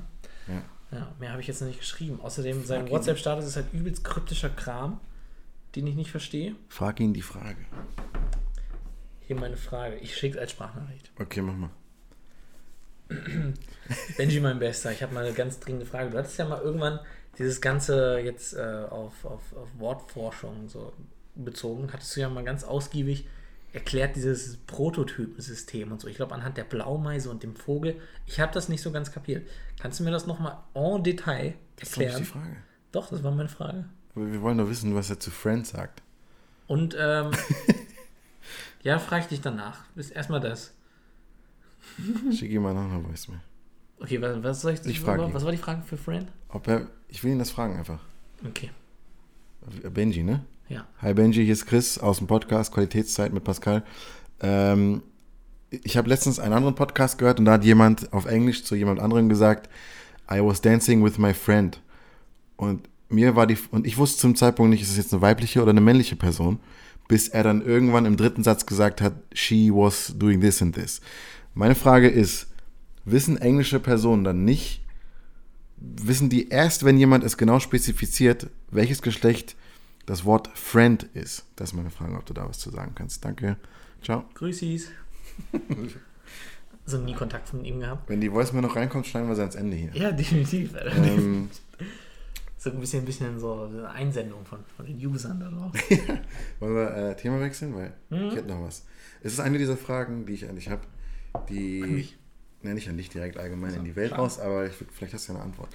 Ja. Ja, mehr habe ich jetzt noch nicht geschrieben. Außerdem, sein. WhatsApp-Status ist halt übelst kryptischer Kram, den ich nicht verstehe. Frag ihn die Frage. Hier meine Frage. Ich schicke als Sprachnachricht. Okay, mach mal. Benji, mein Bester, ich habe mal eine ganz dringende Frage. Du hattest ja mal irgendwann dieses Ganze jetzt äh, auf, auf, auf Wortforschung so bezogen, hattest du ja mal ganz ausgiebig erklärt, dieses Prototypensystem und so. Ich glaube, anhand der Blaumeise und dem Vogel. Ich habe das nicht so ganz kapiert. Kannst du mir das nochmal en Detail Das ist erklären? die Frage. Doch, das war meine Frage. Wir wollen doch wissen, was er zu Friends sagt. Und ähm, ja, frage ich dich danach. Ist erstmal das. Schick ihm mal noch eine Voicemail. Okay, was, was soll ich, Ich frag ihn. Was war die Frage für Friend? Ob er, ich will ihn das fragen einfach. Okay, Benji, ne? ja. Hi Benji, hier ist Chris aus dem Podcast Qualitätszeit mit Pascal. Ähm, ich habe letztens einen anderen Podcast gehört und da hat jemand auf Englisch zu jemand anderem gesagt, I was dancing with my friend. Und mir war die, und ich wusste zum Zeitpunkt nicht, ist es jetzt eine weibliche oder eine männliche Person, bis er dann irgendwann im dritten Satz gesagt hat, she was doing this and this. Meine Frage ist, wissen englische Personen dann nicht, wissen die erst, wenn jemand es genau spezifiziert, welches Geschlecht das Wort friend ist? Das ist meine Frage, ob du da was zu sagen kannst. Danke. Ciao. Grüßis. so nie Kontakt von ihm gehabt. Wenn die Voice mir noch reinkommt, schneiden wir sie ans Ende hier. Ja, definitiv. Ähm, So ein bisschen, ein bisschen so eine Einsendung von, von den Usern da drauf. wollen wir äh, Thema wechseln? Weil ich hätte noch was. Es ist eine dieser Fragen, die ich dich habe, die. mich? Ne, nicht an dich direkt allgemein in die Welt klar. raus, aber ich, vielleicht hast du ja eine Antwort.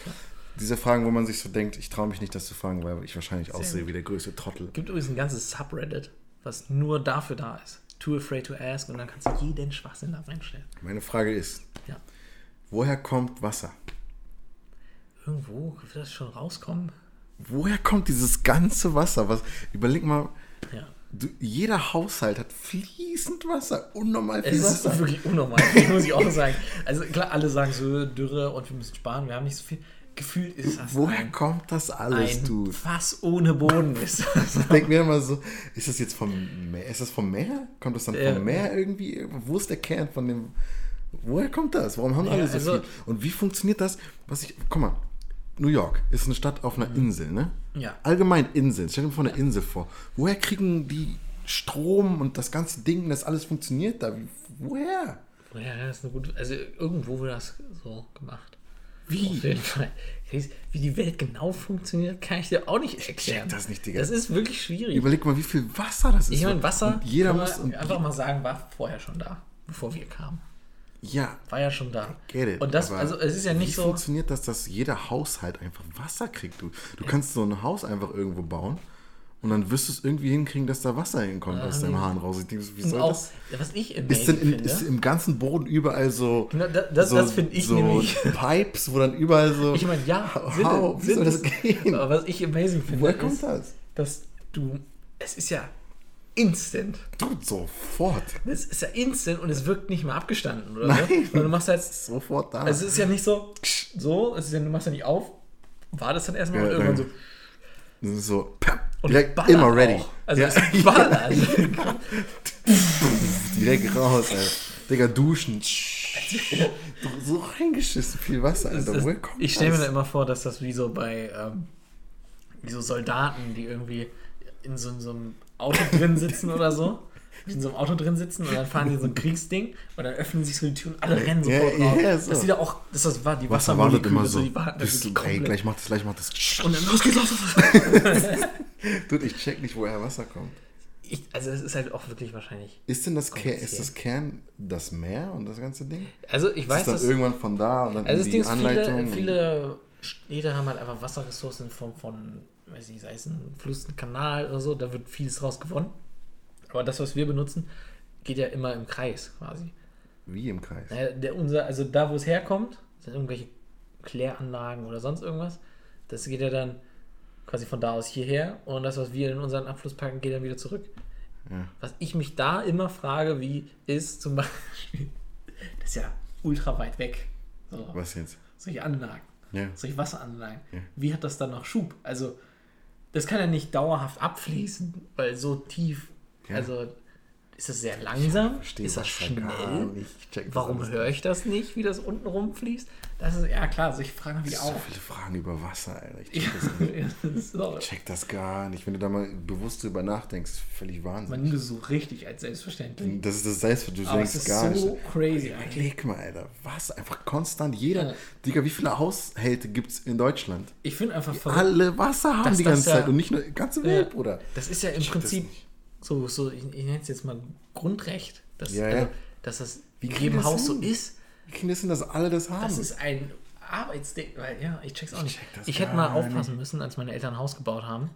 Diese Fragen, wo man sich so denkt, ich traue mich nicht, das zu fragen, weil ich wahrscheinlich aussehe gut. wie der größte Trottel. gibt übrigens ein ganzes Subreddit, was nur dafür da ist. Too afraid to ask und dann kannst du jeden Schwachsinn da reinstellen. Meine Frage ist, Ja. woher kommt Wasser? Irgendwo wird das schon rauskommen. Woher kommt dieses ganze Wasser? Was, überleg mal, Ja. du, jeder Haushalt hat fließend Wasser, unnormal viel Es ist Wasser. wirklich unnormal, muss ich auch sagen. Also klar, alle sagen so Dürre und wir müssen sparen, wir haben nicht so viel. Gefühlt ist das Woher ein, kommt das alles, ein du? Fass ohne Boden. Ist das. Ich denke mir immer so, ist das jetzt vom Meer? Ist das vom Meer? Kommt das dann vom Meer irgendwie? Wo ist der Kern von dem? Woher kommt das? Warum haben Ja, alle so also- viel? Und wie funktioniert das? Was ich, guck mal, New York ist eine Stadt auf einer Insel, ne? Mhm. Ja. Allgemein Inseln. Stell dir vor eine Insel vor. Woher kriegen die Strom und das ganze Ding, das alles funktioniert da? Woher? Ja, das ist eine gute. Also irgendwo wird das so gemacht. Auf Wie? jeden Fall. Wie die Welt genau funktioniert, kann ich dir auch nicht erklären. das nicht, Digga. Das ist wirklich schwierig. Überleg mal, wie viel Wasser das ist. ich meine, Wasser, Und jeder muss. einfach mal sagen, war vorher schon da, bevor wir kamen. Ja, War ja schon da. Get it. Und das, aber also es ist ja nicht wie so. funktioniert das, dass jeder Haushalt einfach Wasser kriegt? Du, du kannst so ein Haus einfach irgendwo bauen und dann wirst du es irgendwie hinkriegen, dass da Wasser hinkommt aus deinem Hahn raus. Ich denke, wie soll auch, das? was ich Ist amazing denn in, ist im ganzen Boden überall so, Genau, da- das- so, das finde ich so nämlich- Pipes, wo dann überall so. ich meine, ja, How? Wie soll das gehen? Aber was ich amazing finde, Woher ist, kommt das? dass du, es ist ja instant. Du, sofort. Das ist ja instant und es wirkt nicht mal abgestanden oder Nein. so. Sondern du machst halt, Sofort da. also es ist ja nicht so, so, es ist ja, du machst ja nicht auf, wartest dann erstmal Ja, und irgendwann ja. so, Das ist so, und direkt immer ready. Auch. Also ja, es ballert. direkt raus, Alter. Digga, duschen. so, so reingeschissen, viel Wasser, Alter. Das- Woher kommt ich stelle mir das? da immer vor, dass das wie so bei ähm, wie so Soldaten, die irgendwie in so, in so einem Auto drin sitzen oder so. In so einem Auto drin sitzen und dann fahren die so ein Kriegsding und dann öffnen sich so die Türen und alle rennen sofort ja, raus. ja, so. Das ist ja auch, das ist war die Wasser wartet immer so. die Bist du, wirklich ey, gleich macht das, gleich macht das. Und dann los geht's, los, los. Dude, ich check nicht, woher Wasser kommt. Ich, also das ist halt auch wirklich wahrscheinlich. Ist denn das, Ker ist das Kern das Meer und das ganze Ding? Also ich Ist weiß, das dass dann irgendwann von da und dann Also das die ist, viele, Anleitung? viele Städte haben halt einfach Wasserressourcen in Form von, weiß nicht, sei es ein Fluss, ein Kanal oder so, da wird vieles raus gewonnen. Aber das, was wir benutzen, geht ja immer im Kreis quasi. Wie im Kreis. Naja, der, unser, also da, wo es herkommt, sind irgendwelche Kläranlagen oder sonst irgendwas. Das geht ja dann quasi von da aus hierher und das, was wir in unseren Abfluss packen, geht dann wieder zurück. Ja. Was ich mich da immer frage, wie ist zum Beispiel, das ist ja ultra weit weg. So Was jetzt? solche Anlagen, Ja. solche Wasseranlagen. Ja. Wie hat das dann noch Schub? Also, das kann ja nicht dauerhaft abfließen, weil so tief, Ja. also ist das sehr langsam? versteh Ist das schnell? das Warum höre ich das nicht, wie das unten rumfließt? Das ist, ja klar, solche Fragen habe ich So auch. viele Fragen über Wasser, Alter. Ich Ja, check das nicht. das Ich check das gar nicht. Wenn du da mal bewusst drüber nachdenkst, völlig Wahnsinn. man nimmt es so richtig als selbstverständlich. Das ist das Selbst, du Aber denkst es ist gar so nicht. crazy eigentlich. Überleg mal, Alter. Was? Einfach konstant. Jeder. Ja. Digga, wie viele Haushalte gibt es in Deutschland? Ich finde einfach verrückt. Alle Wasser haben die das ganze ja- Zeit und nicht nur ganze Welt, Bruder. Das ist ja im check das Prinzip. So, so ich, ich nenne es jetzt mal Grundrecht. Dass, Ja, also, ja. dass das Wie in jedem das Haus so hin? ist. Wie kriegen das hin, dass alle das haben? Das ist ein Arbeitsding, weil ja, ich check's auch nicht. check das ich hätte mal aufpassen müssen, als meine Eltern ein Haus gebaut haben,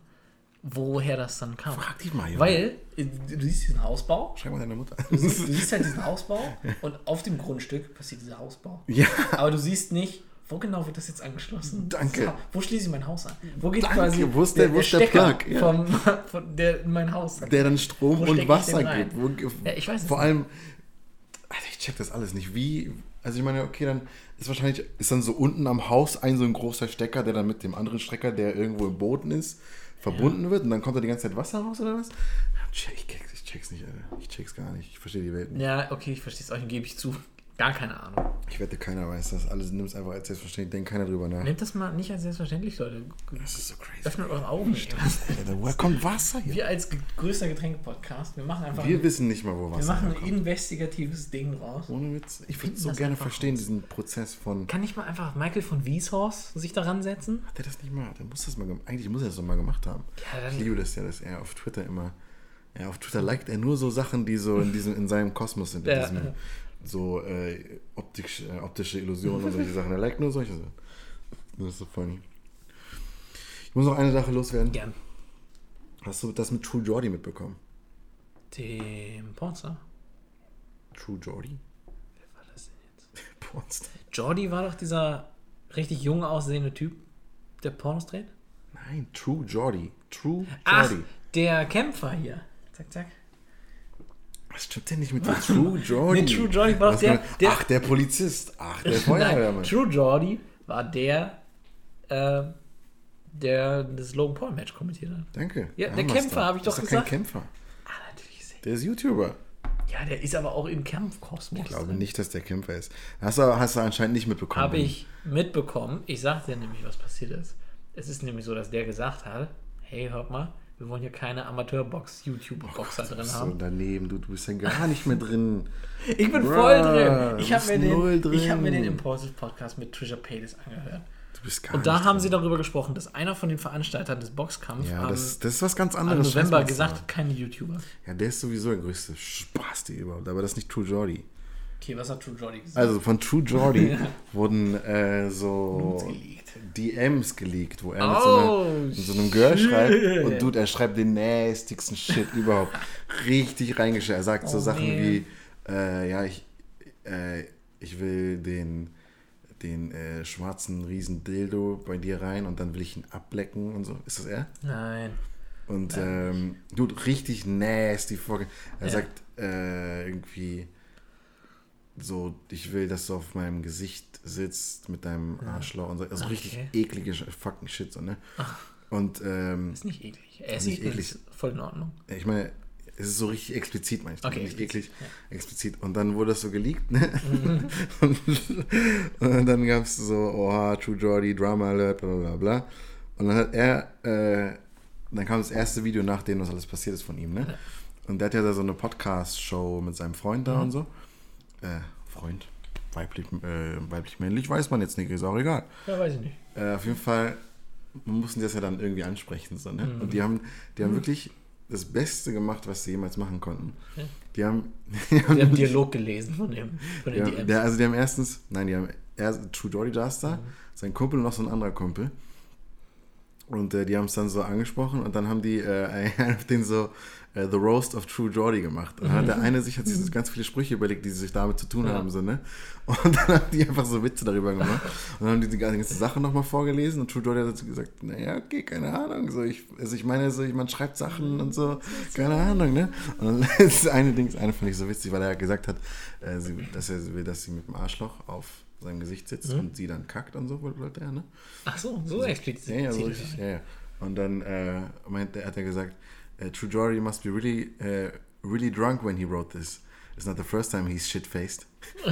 woher das dann kam. Frag dich mal, Junge. Weil äh, du siehst diesen Hausbau, Schreib mal deiner Mutter. du siehst, du siehst halt diesen Hausbau und auf dem Grundstück passiert dieser Hausbau. ja. Aber du siehst nicht Wo genau wird das jetzt angeschlossen? Danke. So, wo schließe ich mein Haus an? Wo geht Danke. quasi Wo ist der- wo ist der Stecker Plug? Ja. vom, von der in mein Haus? Der dann Strom Wo und Wasser gibt. Wo, Ja, ich weiß es Vor nicht. allem, Alter, ich check das alles nicht. Wie, also ich meine, okay, dann ist wahrscheinlich, ist dann so unten am Haus ein so ein großer Stecker, der dann mit dem anderen Stecker, der irgendwo im Boden ist, verbunden wird und dann kommt da die ganze Zeit Wasser raus oder was? Ja, Ich check's, ich check's nicht, Alter. Ich check's gar nicht. Ich verstehe die Welt nicht. Ja, okay, ich verstehe es euch und gebe ich zu. Gar keine Ahnung. Ich wette, keiner weiß das. Alles nimmt es einfach als selbstverständlich. Denkt keiner drüber nach. Nehmt das mal nicht als selbstverständlich, Leute. Das ist so crazy. Öffnet eure Augen. Woher kommt Wasser hier? Wir als größter Getränke-Podcast, wir machen einfach Wir wissen nicht mal, wo wir Wasser machen ein herkommt. investigatives Ding raus. Ohne Witz. Ich würde so gerne verstehen, raus. diesen Prozess von. Kann nicht mal einfach Michael von Wieshorst sich daran setzen? Hat er das nicht mal? Der muss das mal Eigentlich muss er das doch mal gemacht haben. Ja, ich liebe das ja, dass er auf Twitter immer. Ja, auf Twitter liked er nur so Sachen, die so in diesem in seinem Kosmos sind. In Ja, diesem. So äh, optisch, äh, optische Illusionen und solche Sachen. Er liked nur solche Sachen. Das ist so funny. Ich muss noch eine Sache loswerden. Gern. Hast du das mit True Jordy mitbekommen? Dem Pornstar. True Jordy? Wer war das denn jetzt? Pornstar. Jordi war doch dieser richtig jung aussehende Typ, der Pornos dreht? Nein, True Jordy. True Ach, Jordy. der Kämpfer hier. Zack, zack. Was stimmt denn nicht mit dem True Jordy? Nee, True Jordy war doch der- der- Ach, der Polizist. Ach, der Feuerwehrmann. True Jordi war der, äh, der das Logan Paul Match kommentiert hat. Danke. Ja, der Kämpfer, doch. hab ich doch ist gesagt. kein Kämpfer. Ah, natürlich. ist er- Der ist YouTuber. Ja, der ist aber auch im Kampfkosmos. Ich glaube nicht, dass der Kämpfer ist. Hast du, hast du anscheinend nicht mitbekommen. Habe ich mitbekommen. Ich sagte dir nämlich, was passiert ist. Es ist nämlich so, dass der gesagt hat, hey, hört mal, wir wollen hier keine Amateurbox-YouTube-Boxer drin So haben. daneben, du, du bist ja gar nicht mehr drin. Ich bin Bruh, voll drin. Ich habe mir, bist den- ich hab mir den Impulsive Podcast mit Trisha Paytas angehört. Du bist gar Und da nicht haben drin. sie darüber gesprochen, dass einer von den Veranstaltern des Boxkampfs Ja, am, das, das ist was ganz anderes. November Scheiß gesagt hat, keine YouTuber. Ja, der ist sowieso der größte Spaß, die überhaupt. Aber das ist nicht True Jordy. Okay, was hat True Jordi gesagt? Also von True Jordy wurden äh, so geleakt. DMs geleakt, wo er mit, so, Oh, einer, mit so einem Girl shit. schreibt und Dude, er schreibt den nastigsten Shit überhaupt. Richtig reingeschrieben. Er sagt so Oh, Sachen man. wie, äh, ja, ich, äh, ich will den, den äh, schwarzen riesen Dildo bei dir rein und dann will ich ihn ablecken und so. Ist das er? Nein. Und ähm, Dude, richtig nasty Vorge Er Ja. sagt äh, irgendwie so, ich will, dass du auf meinem Gesicht sitzt mit deinem Arschloch und so. Also richtig Okay. eklige Sch- fucking Shit, so, ne? Und ähm, Ist nicht eklig. Er ist Nicht eklig. Voll in Ordnung. ich meine, es ist so richtig explizit, meine ich. Okay, nicht explizit, eklig, explizit. Und dann wurde das so geleakt, ne? und, und dann gab es so, oha, True Jordy, Drama Alert, bla bla bla. Und dann hat er, äh, dann kam das erste Video, nachdem was alles passiert ist von ihm, ne? Und der hat ja da so eine Podcast-Show mit seinem Freund da und so. Äh, Freund, weiblich, äh, weiblich, männlich, weiß man jetzt nicht, ist auch egal. Ja, weiß ich nicht. Äh, auf jeden Fall man mussten das ja dann irgendwie ansprechen. So, ne? Und die haben, die haben wirklich das Beste gemacht, was sie jemals machen konnten. Die haben, die haben, Wir haben Dialog gelesen von dem. Von den DMs. der, also die haben erstens, nein, die haben erst True da ist da, sein Kumpel und noch so ein anderer Kumpel. Und äh, die haben es dann so angesprochen und dann haben die äh, auf den so äh, The Roast of True Jordy gemacht. Und dann hat der eine sich hat sich so ganz viele Sprüche überlegt, die sich damit zu tun Ja. haben. So, ne? Und dann haben die einfach so Witze darüber gemacht. Und dann haben die die ganze Sache nochmal vorgelesen und True Jordy hat dazu gesagt, naja, okay, keine Ahnung. So, ich, also ich meine, so, man schreibt Sachen und so, keine Ahnung, ne? Und dann das eine Ding, das eine fand ich so witzig, weil er gesagt hat, äh, sie, dass er will, dass sie mit dem Arschloch auf seinem Gesicht sitzt und sie dann kackt und so, wollte er, ne? Ach so, so explizit. Ja, ja, so richtig, ja, ja. Und dann äh, meint, hat er gesagt, äh, True Jordy must be really, äh, really drunk when he wrote this. It's not the first time he's shit-faced.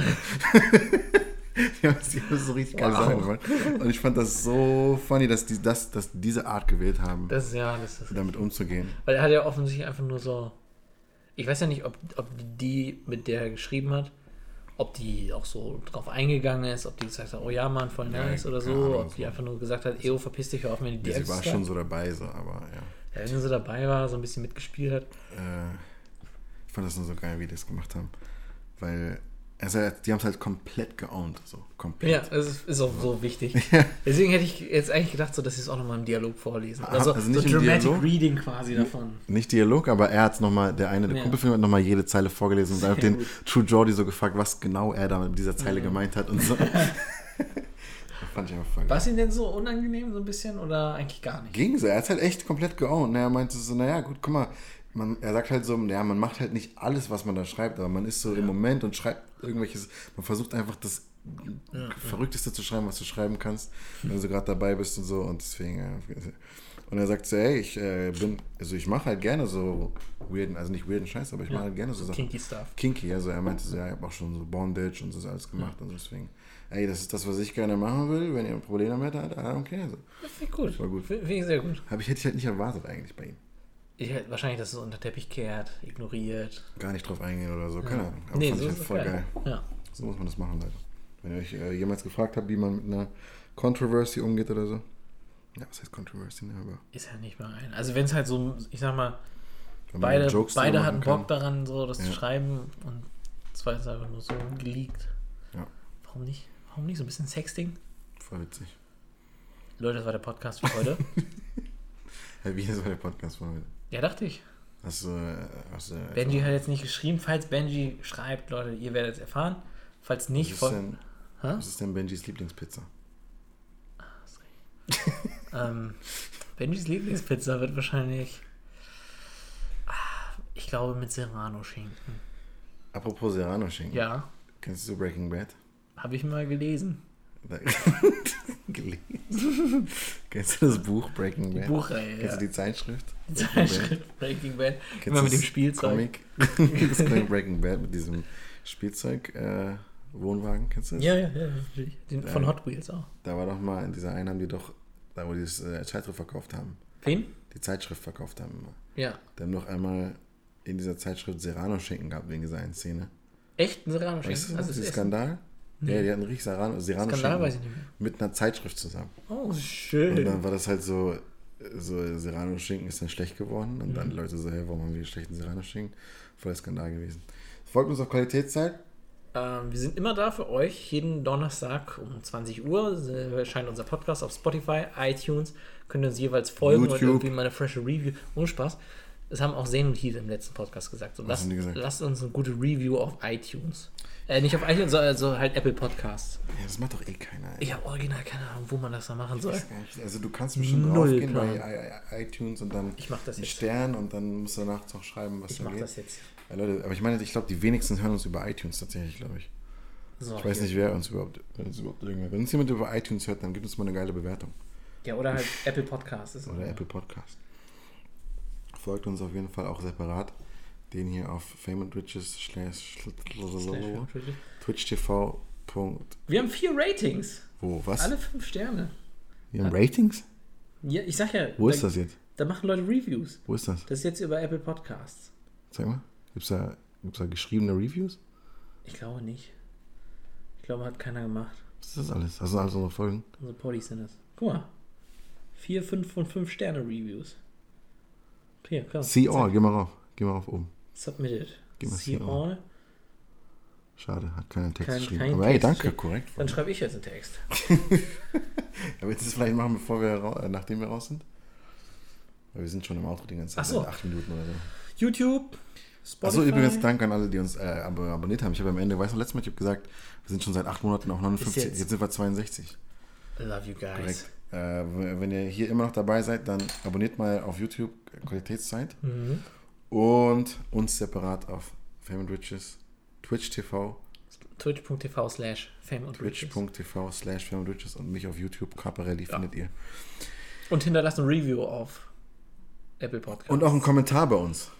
die haben das so richtig geil Wow. sagen wollen. Und ich fand das so funny, dass die das, dass die diese Art gewählt haben, Das ja, das ist. damit umzugehen. Weil er hat ja offensichtlich einfach nur so. Ich weiß ja nicht, ob, ob die, mit der er geschrieben hat, ob die auch so drauf eingegangen ist, ob die gesagt hat, oh ja, Mann, voll Ja, nice oder so, Ahnung, ob die so. einfach nur gesagt hat, Eo, verpiss dich, hör auf mir die Ja, sie war schon so dabei, so, aber ja. Ja, wenn sie dabei war, so ein bisschen mitgespielt hat. Äh, ich fand das nur so geil, wie die das gemacht haben. Weil, also, die haben es halt komplett geowned, so, komplett. Ja, das ist, ist auch so wichtig. Deswegen hätte ich jetzt eigentlich gedacht, so, dass sie es auch nochmal im Dialog vorlesen. Ah, Also, also so nicht im Dramatic Dialog? Reading quasi davon. Nicht Dialog, aber er hat es nochmal, der eine, der Ja. Kumpel von ihm hat nochmal jede Zeile vorgelesen und dann hat den gut. True Jordy so gefragt, was genau er da mit dieser Zeile gemeint hat und so. Fand ich einfach voll. War es ihm denn so unangenehm, so ein bisschen, oder eigentlich gar nicht? Ging so, er hat halt echt komplett geowned. ne? Er meinte so, naja, gut, guck mal, man, er sagt halt so, naja, man macht halt nicht alles, was man da schreibt, aber man ist so im Moment und schreibt irgendwelches, man versucht einfach das Verrückteste zu schreiben, was du schreiben kannst, wenn du gerade dabei bist und so und deswegen, ja. Und er sagt so, hey, ich äh, bin, also ich mache halt gerne so weirden, also nicht weirden Scheiß, aber ich mache halt gerne so Sachen. Kinky Stuff. Kinky, also er meinte so, ja, ich habe auch schon so Bondage und so alles gemacht und deswegen, ey, das ist das, was ich gerne machen will, wenn ihr ein Problem damit habt, I don't care. So. Das finde ich gut. War gut. Finde ich sehr gut. Hab ich, hätte ich halt nicht erwartet eigentlich bei ihm. Ich wahrscheinlich, dass es unter Teppich kehrt, ignoriert. Gar nicht drauf eingehen oder so, keine Ahnung. Aber nee, so ich ist halt voll geil. geil. Ja. So muss man das machen, Leute. Wenn ihr euch äh, jemals gefragt habt, wie man mit einer Controversy umgeht oder so. Ja, was heißt Controversy, ne? Aber Ist ja nicht mal ein. Also wenn es halt so, ich sag mal, beide, beide hatten machen kann. Bock daran, so das zu Ja. schreiben und es war jetzt einfach nur so geleakt. Ja. Warum nicht? Warum nicht? So ein bisschen Sexting? Voll witzig. Leute, das war der Podcast für heute. Hey, wie das war der Podcast von heute? Ja, dachte ich. Hast du, äh, hast du Benji hat jetzt nicht geschrieben. Falls Benji schreibt, Leute, ihr werdet es erfahren. Falls nicht, was, ist denn, was ist denn Benjis Lieblingspizza? Ähm, Benjis Lieblingspizza wird wahrscheinlich. Ah, Ich glaube mit Serrano-Schinken. Apropos Serrano-Schinken. Ja, Kennst du Breaking Bad? habe ich mal gelesen. Gelesen. Kennst du das Buch Breaking Bad? Buchreihe, Kennst ja. du die Zeitschrift? Zeitschrift Breaking Bad. Kennst Immer du mit dem das Spielzeug. Comic? das Comic Breaking Bad mit diesem Spielzeug äh, Wohnwagen, kennst du das? Ja, ja, ja. natürlich. Den, von. Hot Wheels auch. Da war doch mal in dieser einen haben die doch, da wo die das äh, Zeitschrift verkauft haben, Wen? die Zeitschrift verkauft haben immer. Ja. Die haben noch einmal in dieser Zeitschrift Serrano-Schinken gehabt wegen dieser einen Szene. Echt ein Serrano-Schinken? Weißt du, Also das? Skandal? Ja, die hatten richtig Serrano- Skandal Serrano-Schinken weiß ich nicht mehr. mit einer Zeitschrift zusammen. Oh, Und schön. dann war das halt so, so Serrano-Schinken ist dann schlecht geworden. Und Mhm. dann Leute so, hey, warum haben wir schlechten Serrano-Schinken? Voll Skandal gewesen. Folgt uns auf Qualitätszeit. Ähm, wir sind immer da für euch. Jeden Donnerstag um 20 Uhr äh, erscheint unser Podcast auf Spotify, iTunes. Könnt ihr uns jeweils folgen und YouTube. irgendwie mal eine frische Review. Ohne Spaß. Das haben auch Zen und Heath im letzten Podcast gesagt. So, lasst, gesagt? lasst uns eine gute Review auf iTunes. Äh, nicht auf iTunes, sondern also halt Apple Podcasts. Ja, das macht doch eh keiner. ey. Ich habe original keine Ahnung, wo man das da machen soll. gar nicht. Also du kannst bestimmt Null draufgehen Plan. bei iTunes und dann Ich mach das einen jetzt. Stern und dann musst du nachts auch schreiben, was Ich da mach geht. das jetzt. Ja, Leute, aber ich meine, ich glaube, die wenigsten hören uns über iTunes tatsächlich, glaube ich. So, Ich weiß hier. nicht, wer uns überhaupt, wenn uns überhaupt irgendwer. Wenn uns jemand über iTunes hört, dann gibt uns mal eine geile Bewertung. Ja, oder halt Apple Podcasts. Oder Apple Podcast. Folgt uns auf jeden Fall auch separat. Den hier auf Fame and Riches slash Twitch TV. Wir haben vier Ratings. Wo? Was? Alle fünf Sterne. Wir haben Ratings? Ja, ich sag ja. Wo da, ist das jetzt? Da machen Leute Reviews. Wo ist das? Das ist jetzt über Apple Podcasts. Zeig mal. Gibt's da, gibt's da geschriebene Reviews? Ich glaube nicht. Ich glaube, hat keiner gemacht. Was ist das alles? Das sind alles unsere Folgen. Unsere Poddies sind das. Guck mal. Vier, fünf von fünf Sterne Reviews. Hier, komm. See all, geh mal rauf. Geh mal rauf oben. Submitted. Geh mal See see all. all. Schade, hat keinen Text Kein- geschrieben. kein Aber ey, Text danke, korrekt. Dann schreibe ich jetzt einen Text. Aber jetzt das vielleicht machen, bevor wir äh, nachdem wir raus sind? Weil wir sind schon im Outro die ganze Zeit. Ach so. seit Acht Minuten oder so. YouTube, Spotify. Achso, übrigens Dank an alle, die uns äh, ab abonniert haben. Ich habe am Ende, weißt du, letztes Mal, ich habe gesagt, wir sind schon seit acht Monaten auf 59. jetzt- Jetzt, sind wir 62. Love you guys. Korrekt. Äh, wenn ihr hier immer noch dabei seid, dann abonniert mal auf YouTube Qualitätszeit Mhm. und uns separat auf Fame and Riches, Twitch TV, Twitch.tv slash Fame und Riches. twitch.tv slash Fame and Riches und mich auf YouTube, Caparelli findet ihr. Und hinterlasst ein Review auf Apple Podcast. Und auch einen Kommentar bei uns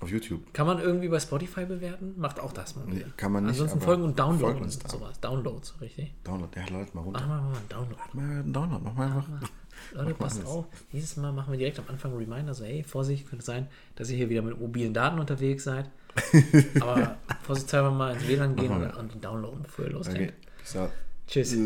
auf YouTube. Kann man irgendwie bei Spotify bewerten? Macht auch das mal. Nee, kann man nicht, Ansonsten folgen und downloaden folgt und sowas. Downloads, richtig? Download, ja, ladet mal runter. Machen wir mal einen Download. Mal einen Download, mach mal einfach. Leute, passt auf. Dieses Mal machen wir direkt am Anfang einen Reminder, so, hey, Vorsicht, könnte sein, dass ihr hier wieder mit mobilen Daten unterwegs seid. Aber vorsichtshalber mal ins WLAN gehen und, und downloaden, bevor ihr losgeht. Okay. Tschüss.